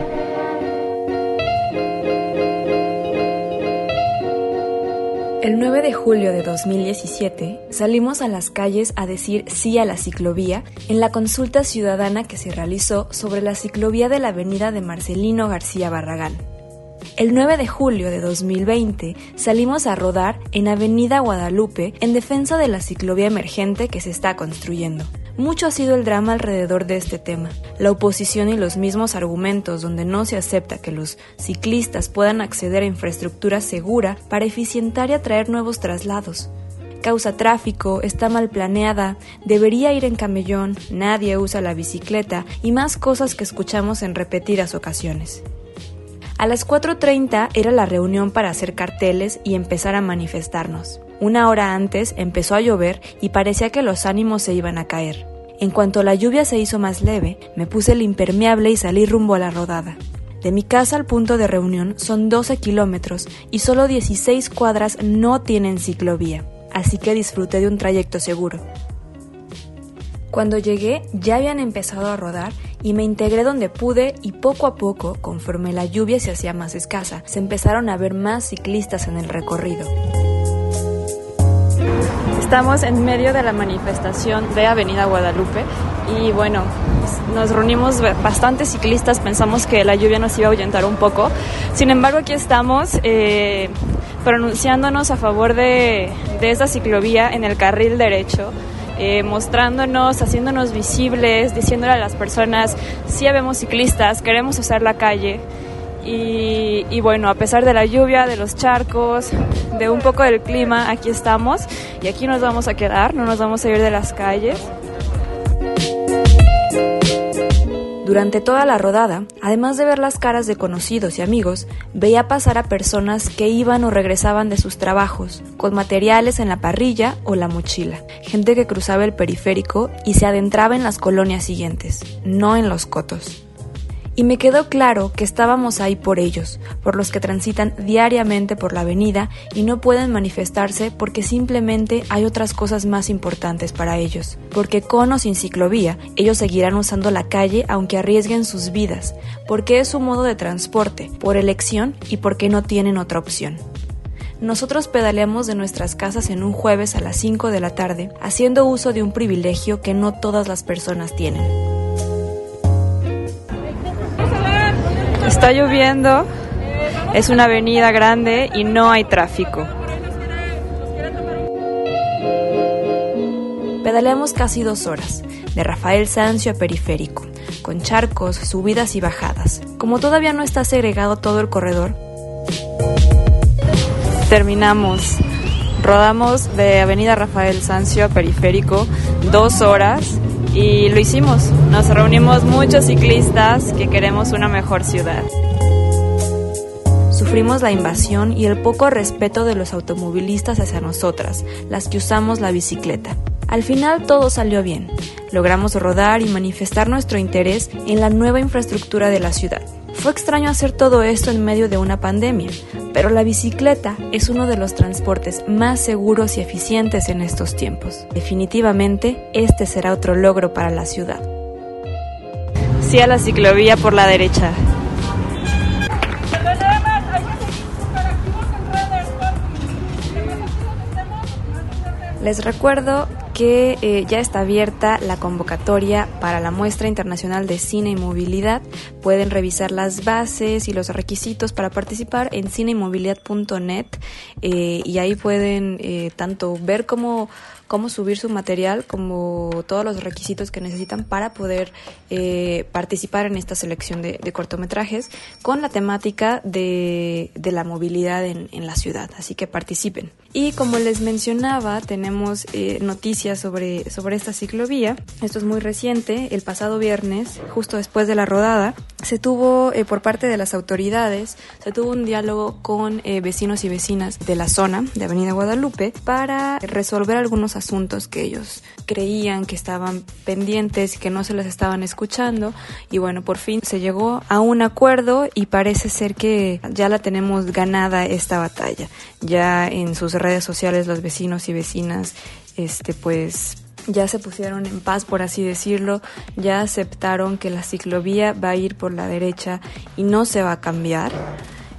El 9 de julio de 2017 salimos a las calles a decir sí a la ciclovía en la consulta ciudadana que se realizó sobre la ciclovía de la avenida de Marcelino García Barragán. El 9 de julio de 2020 salimos a rodar en Avenida Guadalupe en defensa de la ciclovía emergente que se está construyendo. Mucho ha sido el drama alrededor de este tema. La oposición y los mismos argumentos donde no se acepta que los ciclistas puedan acceder a infraestructura segura para eficientar y atraer nuevos traslados. Causa tráfico, está mal planeada, debería ir en camellón, nadie usa la bicicleta y más cosas que escuchamos en repetidas ocasiones. A las 4.30 era la reunión para hacer carteles y empezar a manifestarnos. Una hora antes empezó a llover y parecía que los ánimos se iban a caer. En cuanto la lluvia se hizo más leve, me puse el impermeable y salí rumbo a la rodada. De mi casa al punto de reunión son 12 kilómetros y solo 16 cuadras no tienen ciclovía, así que disfruté de un trayecto seguro. Cuando llegué ya habían empezado a rodar y me integré donde pude y poco a poco, conforme la lluvia se hacía más escasa, se empezaron a ver más ciclistas en el recorrido. Estamos en medio de la manifestación de Avenida Guadalupe y bueno, nos reunimos bastantes ciclistas, pensamos que la lluvia nos iba a ahuyentar un poco. Sin embargo, aquí estamos eh, pronunciándonos a favor de, de esta ciclovía en el carril derecho. Eh, mostrándonos, haciéndonos visibles, diciéndole a las personas, sí habemos ciclistas, queremos usar la calle. Y, bueno, a pesar de la lluvia, de los charcos, de un poco del clima, aquí estamos. Y aquí nos vamos a quedar, no nos vamos a ir de las calles. Durante toda la rodada, además de ver las caras de conocidos y amigos, veía pasar a personas que iban o regresaban de sus trabajos, con materiales en la parrilla o la mochila, gente que cruzaba el periférico y se adentraba en las colonias siguientes, no en los cotos y me quedó claro que estábamos ahí por ellos, por los que transitan diariamente por la avenida y no pueden manifestarse porque simplemente hay otras cosas más importantes para ellos, porque con o sin ciclovía, ellos seguirán usando la calle aunque arriesguen sus vidas, porque es su modo de transporte, por elección y porque no tienen otra opción. Nosotros pedaleamos de nuestras casas en un jueves a las 5 de la tarde, haciendo uso de un privilegio que no todas las personas tienen. Está lloviendo, es una avenida grande y no hay tráfico. Pedaleamos casi dos horas, de Rafael Sancio a Periférico, con charcos, subidas y bajadas. Como todavía no está segregado todo el corredor, terminamos. Rodamos de Avenida Rafael Sancio a Periférico dos horas y lo hicimos. Nos reunimos muchos ciclistas que queremos una mejor ciudad. Sufrimos la invasión y el poco respeto de los automovilistas hacia nosotras, las que usamos la bicicleta. Al final todo salió bien. Logramos rodar y manifestar nuestro interés en la nueva infraestructura de la ciudad. Fue extraño hacer todo esto en medio de una pandemia, pero la bicicleta es uno de los transportes más seguros y eficientes en estos tiempos. Definitivamente, este será otro logro para la ciudad. Sí a la ciclovía por la derecha. Les recuerdo que eh, ya está abierta la convocatoria para la muestra internacional de cine y movilidad. Pueden revisar las bases y los requisitos para participar en cinemovilidad.net eh, y ahí pueden eh, tanto ver cómo cómo subir su material, como todos los requisitos que necesitan para poder eh, participar en esta selección de, cortometrajes con la temática de, la movilidad en, la ciudad. Así que participen. Y como les mencionaba, tenemos noticias sobre, sobre esta ciclovía. Esto es muy reciente. El pasado viernes, justo después de la rodada, se tuvo eh, por parte de las autoridades, se tuvo un diálogo con eh, vecinos y vecinas de la zona de Avenida Guadalupe para resolver algunos asuntos que ellos creían que estaban pendientes y que no se les estaban escuchando y bueno, por fin se llegó a un acuerdo y parece ser que ya la tenemos ganada esta batalla. Ya en sus redes sociales los vecinos y vecinas este pues ya se pusieron en paz, por así decirlo, ya aceptaron que la ciclovía va a ir por la derecha y no se va a cambiar.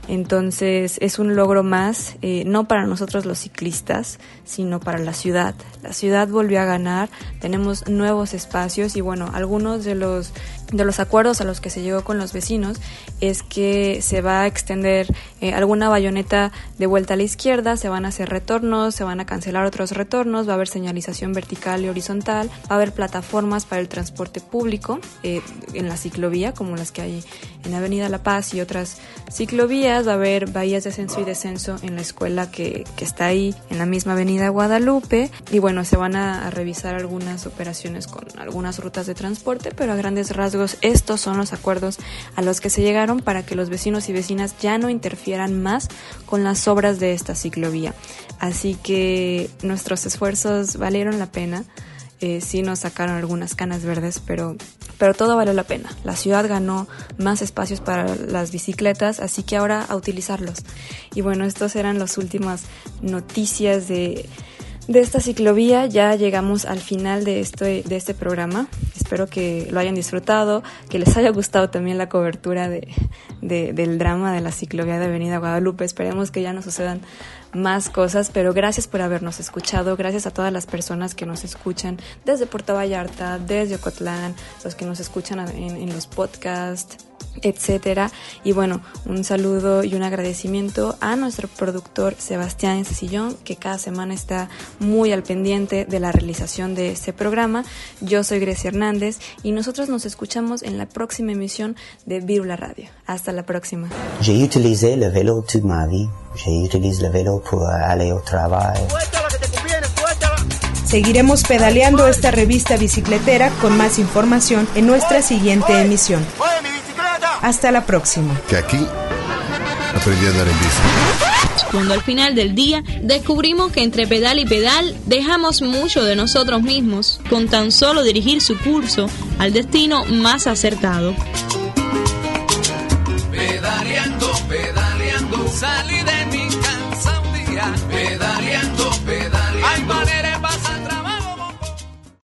Entonces es un logro más, eh, no para nosotros los ciclistas, sino para la ciudad. La ciudad volvió a ganar, tenemos nuevos espacios y bueno, algunos de los de los acuerdos a los que se llegó con los vecinos es que se va a extender eh, alguna bayoneta de vuelta a la izquierda, se van a hacer retornos, se van a cancelar otros retornos, va a haber señalización vertical y horizontal, va a haber plataformas para el transporte público eh, en la ciclovía, como las que hay en Avenida La Paz y otras ciclovías, va a haber bahías de ascenso y descenso en la escuela que, que está ahí en la misma Avenida Guadalupe y bueno, se van a revisar algunas operaciones con algunas rutas de transporte, pero a grandes rasgos estos son los acuerdos a los que se llegaron para que los vecinos y vecinas ya no interfieran más con las obras de esta ciclovía. Así que nuestros esfuerzos valieron la pena. Eh, sí nos sacaron algunas canas verdes, pero, pero todo valió la pena. La ciudad ganó más espacios para las bicicletas, así que ahora a utilizarlos. Y bueno, estas eran las últimas noticias de de esta ciclovía ya llegamos al final de este, de este programa. Espero que lo hayan disfrutado, que les haya gustado también la cobertura de, del drama de la ciclovía de Avenida Guadalupe. Esperemos que ya no sucedan más cosas, pero gracias por habernos escuchado, gracias a todas las personas que nos escuchan desde Puerto Vallarta, desde Ocotlán, los que nos escuchan en los podcasts etcétera. Y bueno, un saludo y un agradecimiento a nuestro productor Sebastián Cecillón, que cada semana está muy al pendiente de la realización de este programa. Yo soy Grecia Hernández y nosotros nos escuchamos en la próxima emisión de Virula Radio. Hasta la próxima. J'ai utilisé le vélo toute ma vie. J'ai utilisé le vélo pour aller au travail. Seguiremos pedaleando esta revista bicicletera con más información en nuestra siguiente emisión. Hasta la próxima. Que aquí aprendí a andar en bici. Cuando al final del día descubrimos que entre pedal y pedal dejamos mucho de nosotros mismos con tan solo dirigir su curso al destino más acertado. Pedaleando, pedaleando, salí de mi casa un día. Pedaleando